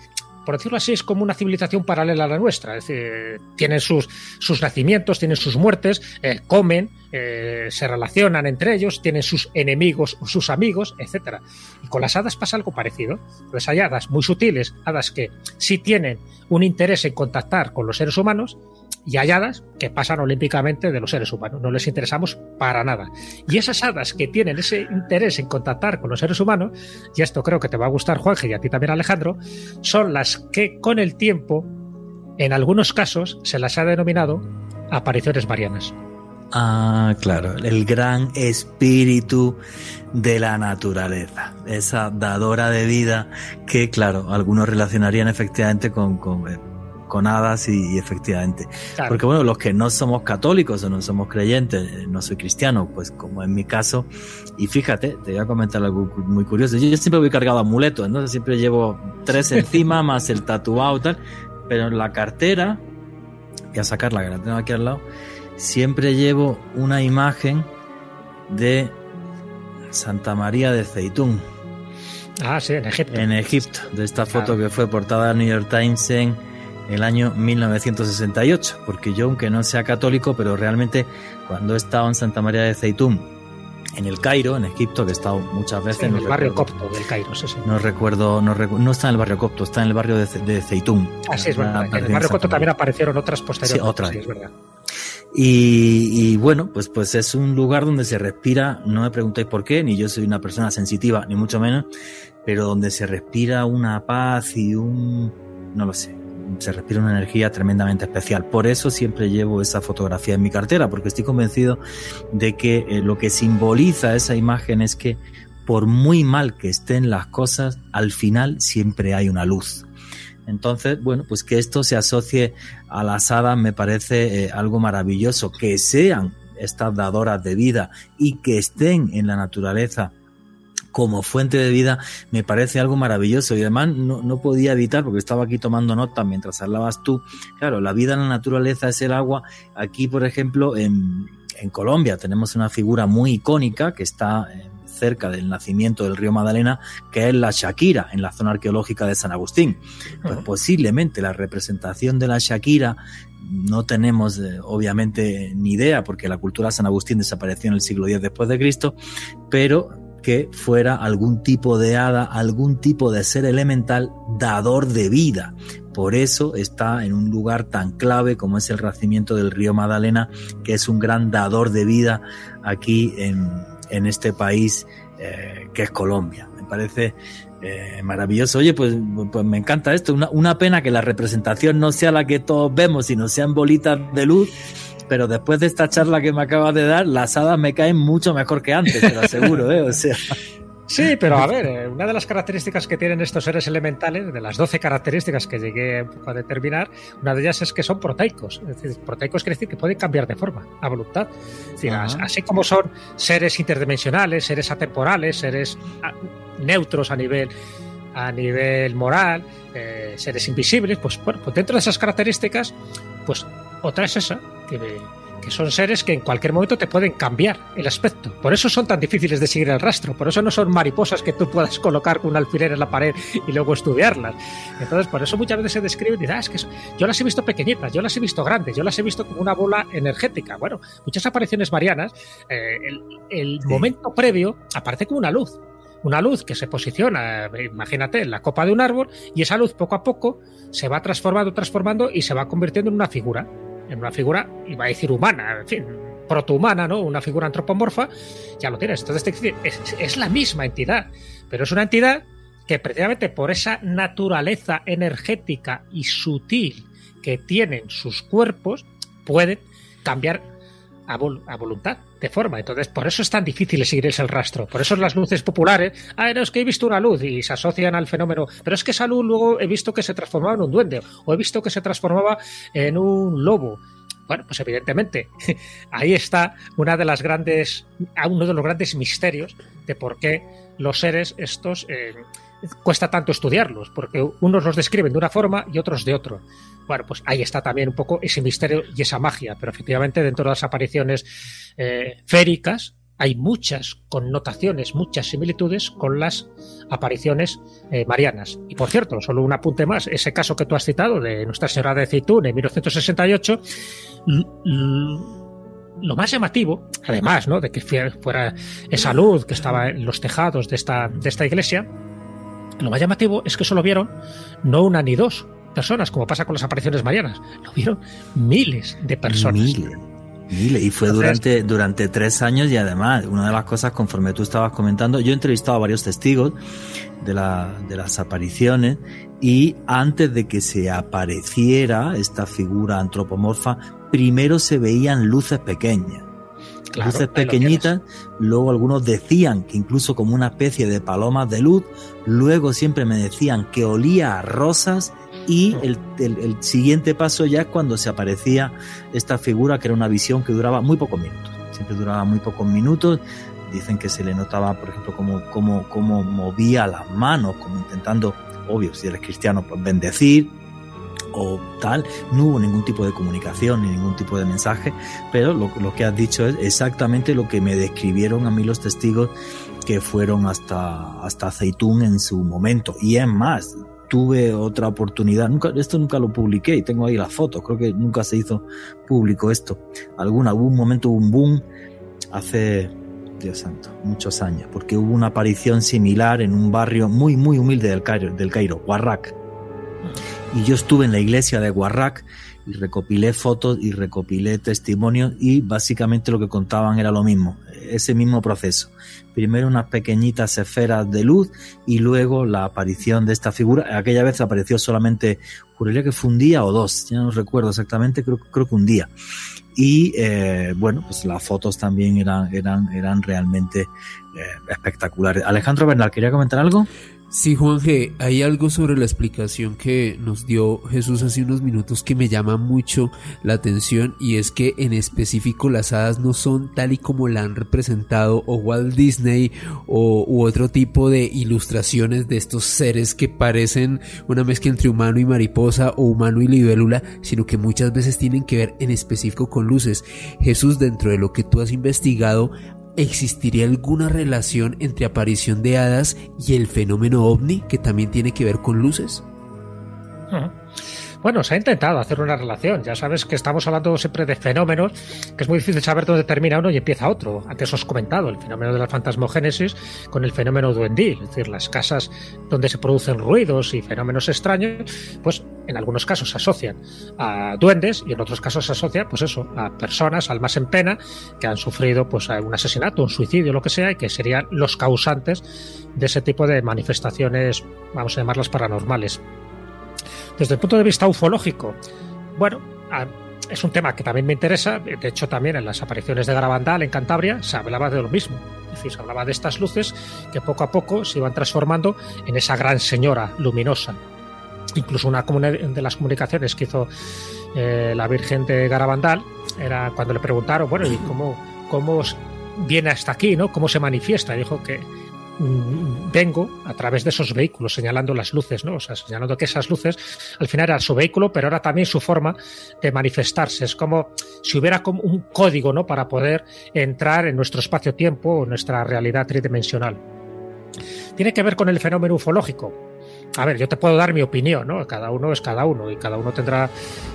por decirlo así, es como una civilización paralela a la nuestra. Es decir, tienen sus, sus nacimientos, tienen sus muertes, eh, comen, eh, se relacionan entre ellos, tienen sus enemigos o sus amigos, etc. Y con las hadas pasa algo parecido. Pues hay hadas muy sutiles, hadas que sí tienen un interés en contactar con los seres humanos, y hay hadas que pasan olímpicamente de los seres humanos, no les interesamos para nada. Y esas hadas que tienen ese interés en contactar con los seres humanos, y esto creo que te va a gustar Juanje y a ti también Alejandro, son las que con el tiempo, en algunos casos, se las ha denominado apariciones marianas. Ah, claro, el gran espíritu de la naturaleza, esa dadora de vida que, claro, algunos relacionarían efectivamente con, con eh, con hadas y, efectivamente. Porque bueno, los que no somos católicos o no somos creyentes, eh, no soy cristiano, pues como en mi caso, y fíjate, te voy a comentar algo muy curioso. Yo, siempre voy cargado amuletos, ¿no? Siempre llevo tres encima más el tatuado y tal, pero en la cartera, voy a sacarla que la tengo aquí al lado, siempre llevo una imagen de Santa María de Zeitún. Ah, sí, en Egipto. En Egipto, de esta foto que fue portada del New York Times en el año 1968, porque yo, aunque no sea católico, pero realmente cuando he estado en Santa María de Zeitún, en el Cairo, en Egipto, que he estado muchas veces. en el barrio copto del Cairo, sí, sí. No recuerdo, no, no está en el barrio copto, está en el barrio de, de. Ah, sí, es verdad. En el barrio copto también aparecieron otras posteriores. Sí, otras. es verdad. Y, bueno, pues, pues es un lugar donde se respira, no me preguntéis por qué, ni yo soy una persona sensitiva, ni mucho menos, pero donde se respira una paz y un, no lo sé, se respira una energía tremendamente especial. Por eso siempre llevo esa fotografía en mi cartera, porque estoy convencido de que eh, lo que simboliza esa imagen es que por muy mal que estén las cosas, al final siempre hay una luz. Entonces, bueno, pues que esto se asocie a las hadas me parece eh, algo maravilloso, que sean estas dadoras de vida y que estén en la naturaleza como fuente de vida me parece algo maravilloso. Y además no, no, podía evitar porque estaba aquí tomando nota mientras hablabas tú claro la vida en la naturaleza es el agua. Aquí por ejemplo en, en Colombia tenemos una figura muy icónica que está cerca del nacimiento del río Magdalena, que es la Shakira, en la zona arqueológica de San Agustín. Pues posiblemente la representación de la Shakira no tenemos eh, obviamente ni idea, porque la cultura de San Agustín desapareció en el siglo X después de Cristo, pero que fuera algún tipo de hada, algún tipo de ser elemental dador de vida. Por eso está en un lugar tan clave como es el racimiento del río Magdalena, que es un gran dador de vida aquí en, este país eh, que es Colombia. Me parece eh, maravilloso. Oye, pues, pues me encanta esto. Una, una, pena que la representación no sea la que todos vemos, sino sean bolitas de luz. Pero después de esta charla que me acabas de dar, las hadas me caen mucho mejor que antes, te lo aseguro, ¿eh? O sea. Sí, pero a ver, eh, una de las características que tienen estos seres elementales, de las 12 características que llegué a determinar, una de ellas es que son proteicos. Es decir, proteicos quiere decir que pueden cambiar de forma a voluntad. así como son seres interdimensionales, seres atemporales, seres ah, neutros a nivel a nivel moral, eh, seres invisibles, pues bueno, pues dentro de esas características, pues otra es esa, que que son seres que en cualquier momento te pueden cambiar el aspecto. Por eso son tan difíciles de seguir el rastro, por eso no son mariposas que tú puedas colocar con un alfiler en la pared y luego estudiarlas. Entonces, por eso muchas veces se describen y dicen, ah, es que yo las he visto pequeñitas, yo las he visto grandes, yo las he visto como una bola energética. Bueno, muchas apariciones marianas, eh, el, momento previo aparece como una luz una luz que se posiciona, imagínate, en la copa de un árbol, y esa luz poco a poco se va transformando, transformando y se va convirtiendo en una figura en una figura, iba a decir humana, en fin, protohumana, ¿no? Una figura antropomorfa, ya lo tienes. Entonces, es, es la misma entidad, pero es una entidad que precisamente por esa naturaleza energética y sutil que tienen sus cuerpos, pueden cambiar a, voluntad, de forma. Entonces, por eso es tan difícil seguir ese rastro. Por eso las luces populares, ah, no, es que he visto una luz y se asocian al fenómeno, pero es que esa luz luego he visto que se transformaba en un duende o he visto que se transformaba en un lobo. Bueno, pues evidentemente ahí está una de las grandes, uno de los grandes misterios de por qué los seres estos eh, cuesta tanto estudiarlos, porque unos los describen de una forma y otros de otro. Bueno, pues ahí está también un poco ese misterio y esa magia, pero efectivamente dentro de las apariciones eh, féricas hay muchas connotaciones, muchas similitudes con las apariciones eh, marianas. Y por cierto, solo un apunte más, ese caso que tú has citado de Nuestra Señora de Ceitún en 1968, lo más llamativo, además ¿no? de que fuera esa luz que estaba en los tejados de esta, de esta iglesia, lo más llamativo es que solo vieron no una ni dos personas, como pasa con las apariciones marianas, lo vieron miles de personas. Miles. Miles. Y fue durante, durante tres años y además, una de las cosas, conforme tú estabas comentando, yo he entrevistado a varios testigos de, la, de las apariciones y antes de que se apareciera esta figura antropomorfa, primero se veían luces pequeñas luces pequeñitas, luego algunos decían que incluso como una especie de palomas de luz, luego siempre me decían que olía a rosas y el, siguiente paso ya es cuando se aparecía esta figura que era una visión que duraba muy pocos minutos, siempre duraba muy pocos minutos, dicen que se le notaba, por ejemplo, como, como, como movía las manos, como intentando, obvio, si eres cristiano, pues bendecir, o tal, no hubo ningún tipo de comunicación ni ningún tipo de mensaje, pero lo, lo, que has dicho es exactamente lo que me describieron a mí los testigos que fueron hasta, hasta Aceitún en su momento. Y es más, tuve otra oportunidad, nunca, esto nunca lo publiqué y tengo ahí las fotos, creo que nunca se hizo público esto. Alguna, hubo un momento, un boom hace, Dios santo, muchos años, porque hubo una aparición similar en un barrio muy, muy humilde del Cairo, del Cairo, Warrak y yo estuve en la iglesia de Warrak y recopilé fotos y recopilé testimonios y básicamente lo que contaban era lo mismo, ese mismo proceso. Primero unas pequeñitas esferas de luz y luego la aparición de esta figura. Aquella vez apareció solamente, juraría que fue un día o dos, ya no recuerdo exactamente, creo, creo que un día. Y eh, bueno, pues las fotos también eran, eran, eran realmente eh, espectaculares. Alejandro Bernal, ¿quería comentar algo? Sí, Juan G, hay algo sobre la explicación que nos dio Jesús hace unos minutos que me llama mucho la atención y es que en específico las hadas no son tal y como la han representado o Walt Disney o u otro tipo de ilustraciones de estos seres que parecen una mezcla entre humano y mariposa o humano y libélula, sino que muchas veces tienen que ver en específico con luces. Jesús, dentro de lo que tú has investigado, ¿existiría alguna relación entre aparición de hadas y el fenómeno ovni que también tiene que ver con luces? Bueno, se ha intentado hacer una relación. Ya sabes que estamos hablando siempre de fenómenos, que es muy difícil saber dónde termina uno y empieza otro. Antes os he comentado el fenómeno de la fantasmogénesis con el fenómeno duendil, es decir, las casas donde se producen ruidos y fenómenos extraños, pues en algunos casos se asocian a duendes y en otros casos se asocia, pues eso, a personas, almas en pena, que han sufrido pues un asesinato, un suicidio, lo que sea, y que serían los causantes de ese tipo de manifestaciones, vamos a llamarlas paranormales. Desde el punto de vista ufológico, bueno, es un tema que también me interesa. De hecho, también en las apariciones de Garabandal en Cantabria se hablaba de lo mismo. Es decir, se hablaba de estas luces que poco a poco se iban transformando en esa gran señora luminosa. Incluso una de las comunicaciones que hizo eh, la Virgen de Garabandal era cuando le preguntaron, bueno, ¿y cómo, viene hasta aquí? ¿no? ¿Cómo se manifiesta? dijo que vengo a través de esos vehículos señalando las luces, ¿no? O sea, señalando que esas luces al final eran su vehículo, pero era también su forma de manifestarse. Es como si hubiera como un código, ¿no? Para poder entrar en nuestro espacio-tiempo o nuestra realidad tridimensional. Tiene que ver con el fenómeno ufológico. A ver, yo te puedo dar mi opinión, ¿no? Cada uno es cada uno y cada uno tendrá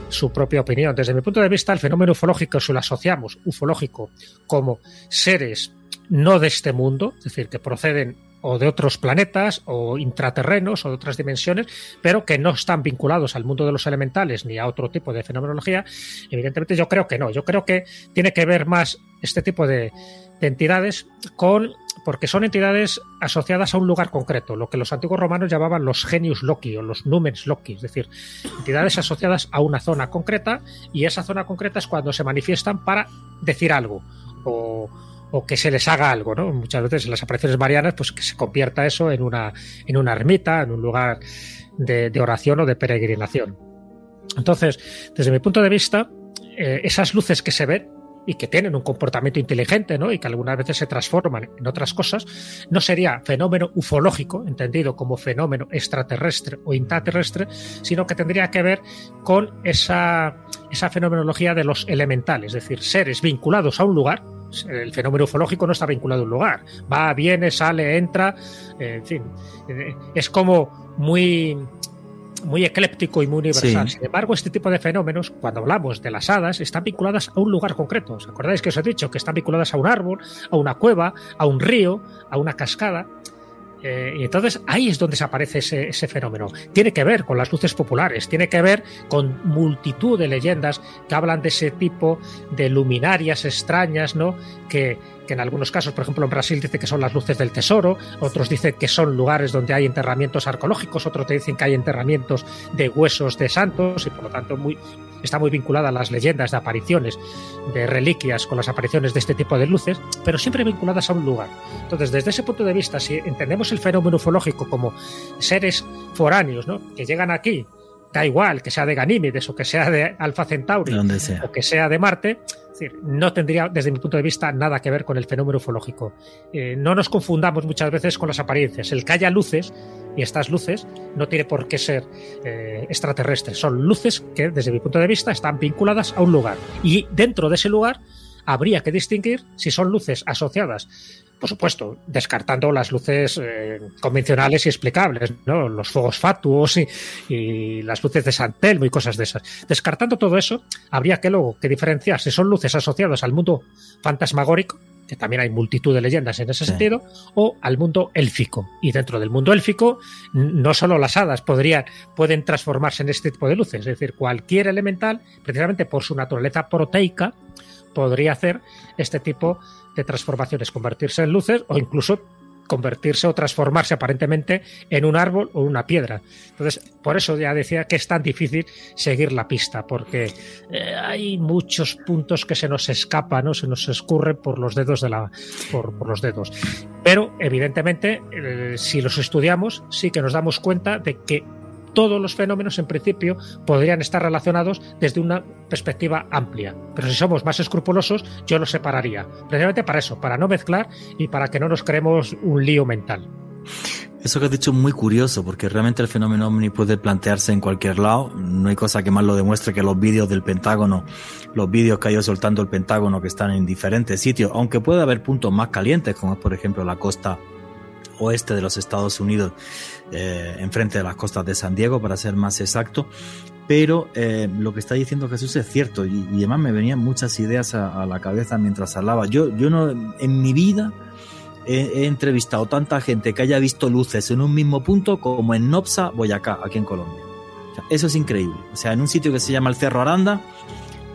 su propia opinión. Desde mi punto de vista, el fenómeno ufológico, si lo asociamos, ufológico, como seres no de este mundo, es decir, que proceden o de otros planetas o intraterrenos o de otras dimensiones, pero que no están vinculados al mundo de los elementales ni a otro tipo de fenomenología, evidentemente yo creo que no. Yo creo que tiene que ver más este tipo de, entidades con porque son entidades asociadas a un lugar concreto, lo que los antiguos romanos llamaban los genius loci o los numens loci, es decir, entidades asociadas a una zona concreta y esa zona concreta es cuando se manifiestan para decir algo o, o que se les haga algo, ¿no? Muchas veces en las apariciones marianas, pues que se convierta eso en una, en una ermita, en un lugar de, oración o de peregrinación. Entonces, desde mi punto de vista, eh, esas luces que se ven y que tienen un comportamiento inteligente, ¿no? Y que algunas veces se transforman en otras cosas, no sería fenómeno ufológico, entendido como fenómeno extraterrestre o intraterrestre, sino que tendría que ver con esa, esa fenomenología de los elementales, es decir, seres vinculados a un lugar, el fenómeno ufológico no está vinculado a un lugar. Va, viene, sale, entra, eh, en fin. Eh, es como muy, muy ecléptico y muy universal. Sin embargo, este tipo de fenómenos, cuando hablamos de las hadas, están vinculadas a un lugar concreto. ¿Os acordáis que os he dicho que están vinculadas a un árbol, a una cueva, a un río, a una cascada? Eh, y entonces ahí es donde se aparece ese, ese, fenómeno. Tiene que ver con las luces populares, tiene que ver con multitud de leyendas que hablan de ese tipo de luminarias extrañas, ¿no? Que, que en algunos casos, por ejemplo en Brasil dice que son las luces del tesoro, otros dicen que son lugares donde hay enterramientos arqueológicos, otros te dicen que hay enterramientos de huesos de santos y por lo tanto muy, está muy vinculada a las leyendas de apariciones, de reliquias con las apariciones de este tipo de luces, pero siempre vinculadas a un lugar. Entonces, desde ese punto de vista, si entendemos el fenómeno ufológico como seres foráneos, ¿no? que llegan aquí da igual que sea de Ganímedes o que sea de Alfa Centauri o que sea de Marte, no tendría desde mi punto de vista nada que ver con el fenómeno ufológico. Eh, no nos confundamos muchas veces con las apariencias. El que haya luces y estas luces no tiene por qué ser eh, extraterrestres, son luces que desde mi punto de vista están vinculadas a un lugar y dentro de ese lugar habría que distinguir si son luces asociadas por supuesto, descartando las luces eh, convencionales y explicables, ¿no? los fuegos fatuos y, las luces de San Telmo y cosas de esas. Descartando todo eso, habría que luego que diferenciar si son luces asociadas al mundo fantasmagórico, que también hay multitud de leyendas en ese sentido, o al mundo élfico. Y dentro del mundo élfico, no solo las hadas podrían, pueden transformarse en este tipo de luces, es decir, cualquier elemental, precisamente por su naturaleza proteica, podría hacer este tipo de transformaciones, convertirse en luces o incluso convertirse o transformarse aparentemente en un árbol o una piedra. Entonces, por eso ya decía que es tan difícil seguir la pista, porque eh, hay muchos puntos que se nos escapan, ¿no? se nos escurren por los dedos de la, por, los dedos. Pero, evidentemente, eh, si los estudiamos, sí que nos damos cuenta de que todos los fenómenos en principio podrían estar relacionados desde una perspectiva amplia. Pero si somos más escrupulosos, yo los separaría. Precisamente para eso, para no mezclar y para que no nos creemos un lío mental. Eso que has dicho es muy curioso, porque realmente el fenómeno ovni puede plantearse en cualquier lado. No hay cosa que más lo demuestre que los vídeos del Pentágono, los vídeos que ha ido soltando el Pentágono que están en diferentes sitios, aunque puede haber puntos más calientes, como es por ejemplo la costa oeste de los Estados Unidos, eh, enfrente de las costas de San Diego, para ser más exacto. Pero eh, lo que está diciendo Jesús es cierto y, además me venían muchas ideas a, la cabeza mientras hablaba. Yo, yo no, en mi vida he, entrevistado tanta gente que haya visto luces en un mismo punto como en Nopsa, Boyacá, aquí en Colombia. eso es increíble. O sea, en un sitio que se llama el Cerro Aranda,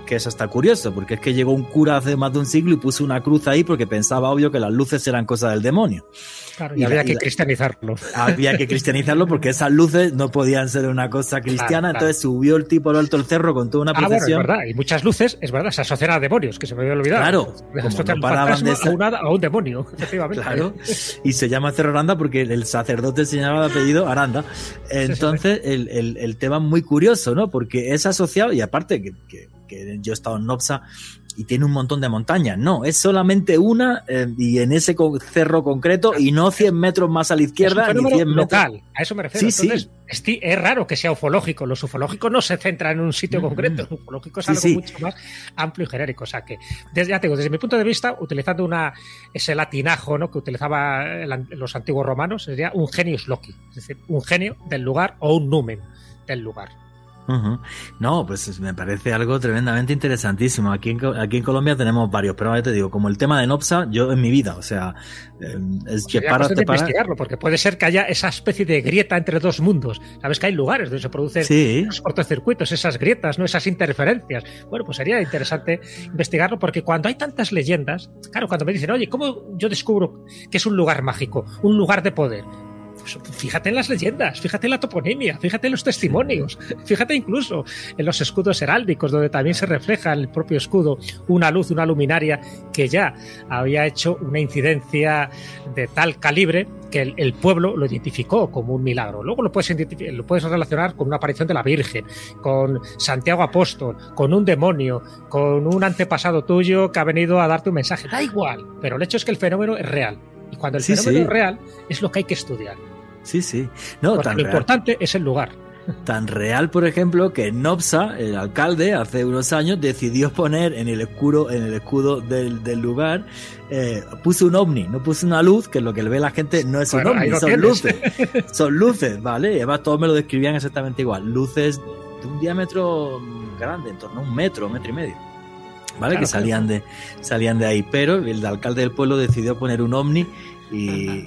que es hasta curioso, porque es que llegó un cura hace más de un siglo y puso una cruz ahí porque pensaba obvio que las luces eran cosa del demonio y, había que cristianizarlo. Había que cristianizarlo porque esas luces no podían ser una cosa cristiana, entonces subió el tipo al alto del cerro con toda una procesión. Ah, es verdad, y muchas luces, es verdad, se asocian a demonios, que se me había olvidado. Claro, como paraban de a, un demonio, efectivamente. Claro, y se llama Cerro Aranda porque el sacerdote se llamaba de apellido Aranda. Entonces, El, el, el, tema muy curioso, ¿no? Porque es asociado, y aparte que, que, que yo he estado en Nopsa y tiene un montón de montañas. No, es solamente una eh, y en ese cerro concreto y no 100 metros más a la izquierda. Es un ni 100 local, a eso me refiero. Sí, Entonces, sí. es raro que sea ufológico. Los ufológicos no se centran en un sitio concreto. Lo ufológico es algo mucho más amplio y genérico. O sea que, desde, ya tengo, desde mi punto de vista, utilizando una, ese latinajo ¿no? que utilizaban los antiguos romanos, sería un genius loci, es decir, un genio del lugar o un numen del lugar. No, pues me parece algo tremendamente interesantísimo. Aquí en, aquí en Colombia tenemos varios, pero te digo, como el tema de Nopsa, yo en mi vida, o sea, eh, es que para, te investigarlo, porque puede ser que haya esa especie de grieta entre dos mundos. Sabes que hay lugares donde se producen los cortocircuitos, esas grietas, no esas interferencias. Bueno, pues sería interesante investigarlo, porque cuando hay tantas leyendas, claro, cuando me dicen, oye, ¿cómo yo descubro que es un lugar mágico, un lugar de poder? Fíjate en las leyendas, fíjate en la toponimia, fíjate en los testimonios, fíjate incluso en los escudos heráldicos, donde también se refleja en el propio escudo una luz, una luminaria que ya había hecho una incidencia de tal calibre que el, pueblo lo identificó como un milagro. Luego lo puedes, lo puedes relacionar con una aparición de la Virgen, con Santiago Apóstol, con un demonio, con un antepasado tuyo que ha venido a darte un mensaje. Da igual, pero el hecho es que el fenómeno es real. Y cuando el fenómeno es real, es lo que hay que estudiar. Sí, sí. No, lo importante es el lugar. Tan real, por ejemplo, que Nopsa, el alcalde, hace unos años decidió poner en el escudo, en el escudo del, lugar, eh, puso un ovni, no puso una luz, que es lo que le ve la gente no es un ovni, son luces. son luces, ¿vale? Y además todos me lo describían exactamente igual. Luces de un diámetro grande, en torno a un metro, un metro y medio. ¿Vale? que salían de, salían de ahí. Pero el alcalde del pueblo decidió poner un ovni y,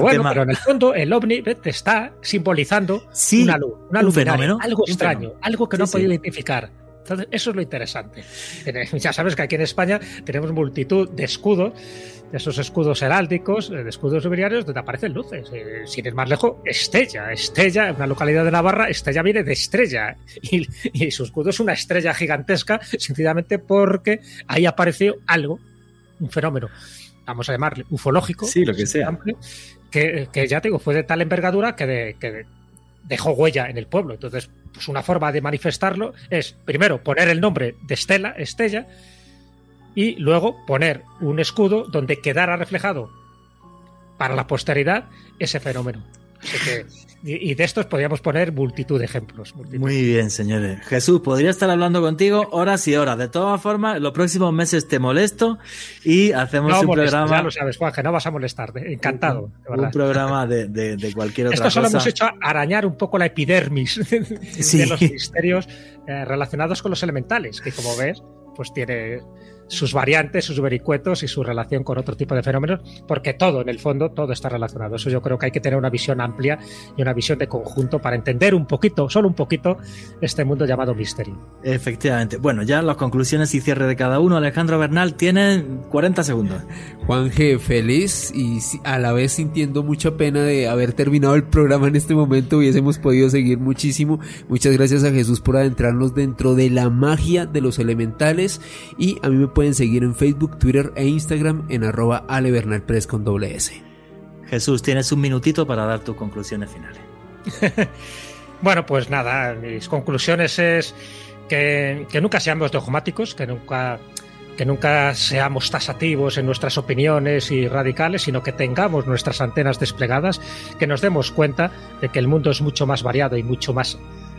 bueno, pero en el fondo el ovni te está simbolizando una luz, una luz fenómeno, algo extraño, algo que no he podido identificar. Entonces, eso es lo interesante. Ya sabes que aquí en España tenemos multitud de escudos, de esos escudos heráldicos, de escudos nobiliarios, donde aparecen luces. Eh, sin ir más lejos, Estella. Estella, una localidad de Navarra, Estella viene de estrella. Y, y su escudo es una estrella gigantesca, sencillamente porque ahí apareció algo, un fenómeno vamos a llamarle ufológico, sí, lo que sea, que, ya te digo, fue de tal envergadura que, dejó huella en el pueblo. Entonces, pues una forma de manifestarlo es, primero, poner el nombre de Estela, Estella, y luego poner un escudo donde quedara reflejado para la posteridad ese fenómeno. Que y, de estos podríamos poner multitud de ejemplos. Muy bien, señores. Jesús, podría estar hablando contigo horas y horas. De todas formas, los próximos meses te molesto y hacemos un programa. Ya lo sabes, Juan, que no vas a molestar. Encantado. Un, programa de, de, cualquier otra Esto solo hemos hecho arañar un poco la epidermis de los misterios eh, relacionados con los elementales, que como ves, pues tiene sus variantes, sus vericuetos y su relación con otro tipo de fenómenos, porque todo, en el fondo, todo está relacionado. Eso yo creo que hay que tener una visión amplia y una visión de conjunto para entender un poquito, solo un poquito, este mundo llamado misterio. Efectivamente. Bueno, ya las conclusiones y cierre de cada uno. Alejandro Bernal tiene 40 segundos. Juan G, feliz y a la vez sintiendo mucha pena de haber terminado el programa en este momento. Hubiésemos podido seguir muchísimo. Muchas gracias a Jesús por adentrarnos dentro de la magia de los elementales y a mí me pueden seguir en Facebook, Twitter e Instagram en arroba con doble S. Jesús, tienes un minutito para dar tus conclusiones finales. bueno, pues nada, mis conclusiones es que, nunca seamos dogmáticos, que nunca que nunca seamos tasativos en nuestras opiniones y radicales, sino que tengamos nuestras antenas desplegadas, que nos demos cuenta de que el mundo es mucho más variado y mucho más,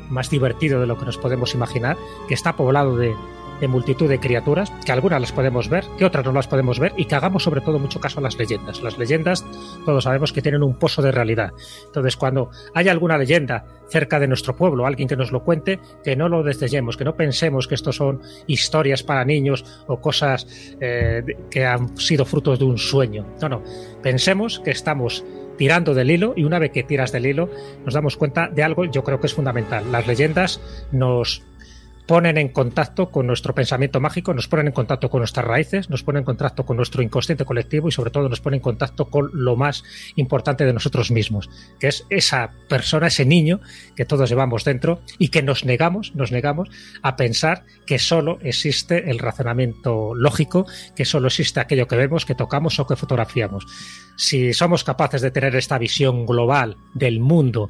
más divertido de lo que nos podemos imaginar, que está poblado de, de multitud de criaturas, que algunas las podemos ver, que otras no las podemos ver, y que hagamos sobre todo mucho caso a las leyendas. Las leyendas, todos sabemos que tienen un pozo de realidad. Entonces, cuando haya alguna leyenda cerca de nuestro pueblo, alguien que nos lo cuente, que no lo desdeñemos, que no pensemos que esto son historias para niños o cosas eh, que han sido frutos de un sueño. No, no. Pensemos que estamos tirando del hilo y una vez que tiras del hilo nos damos cuenta de algo yo creo que es fundamental. Las leyendas nos ponen en contacto con nuestro pensamiento mágico, nos ponen en contacto con nuestras raíces, nos ponen en contacto con nuestro inconsciente colectivo y sobre todo nos ponen en contacto con lo más importante de nosotros mismos, que es esa persona, ese niño que todos llevamos dentro y que nos negamos, nos negamos a pensar que solo existe el razonamiento lógico, que solo existe aquello que vemos, que tocamos o que fotografiamos. Si somos capaces de tener esta visión global del mundo,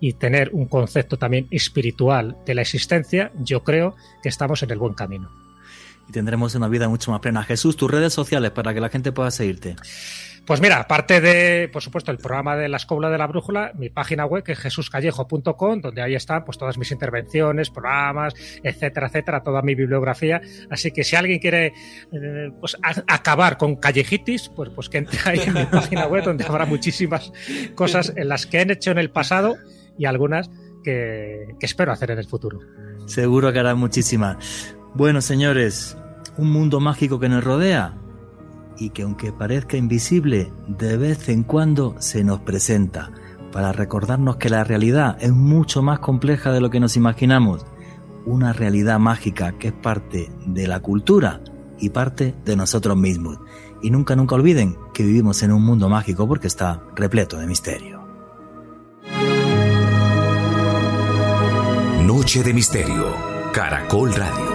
y tener un concepto también espiritual de la existencia, yo creo que estamos en el buen camino. Y tendremos una vida mucho más plena. Jesús, tus redes sociales para que la gente pueda seguirte. Pues mira, aparte de, por supuesto, el programa de la Escobla de la Brújula, mi página web que es jesuscallejo.com, donde ahí están pues todas mis intervenciones, programas, etcétera, etcétera, toda mi bibliografía. Así que si alguien quiere eh, pues, acabar con callejitis, pues, pues que entre ahí en mi página web, donde habrá muchísimas cosas en las que he hecho en el pasado y algunas que, espero hacer en el futuro. Seguro que hará muchísimas. Bueno, señores, un mundo mágico que nos rodea y que aunque parezca invisible, de vez en cuando se nos presenta para recordarnos que la realidad es mucho más compleja de lo que nos imaginamos. Una realidad mágica que es parte de la cultura y parte de nosotros mismos. Y nunca, nunca olviden que vivimos en un mundo mágico porque está repleto de misterio. Noche de Misterio, Caracol Radio.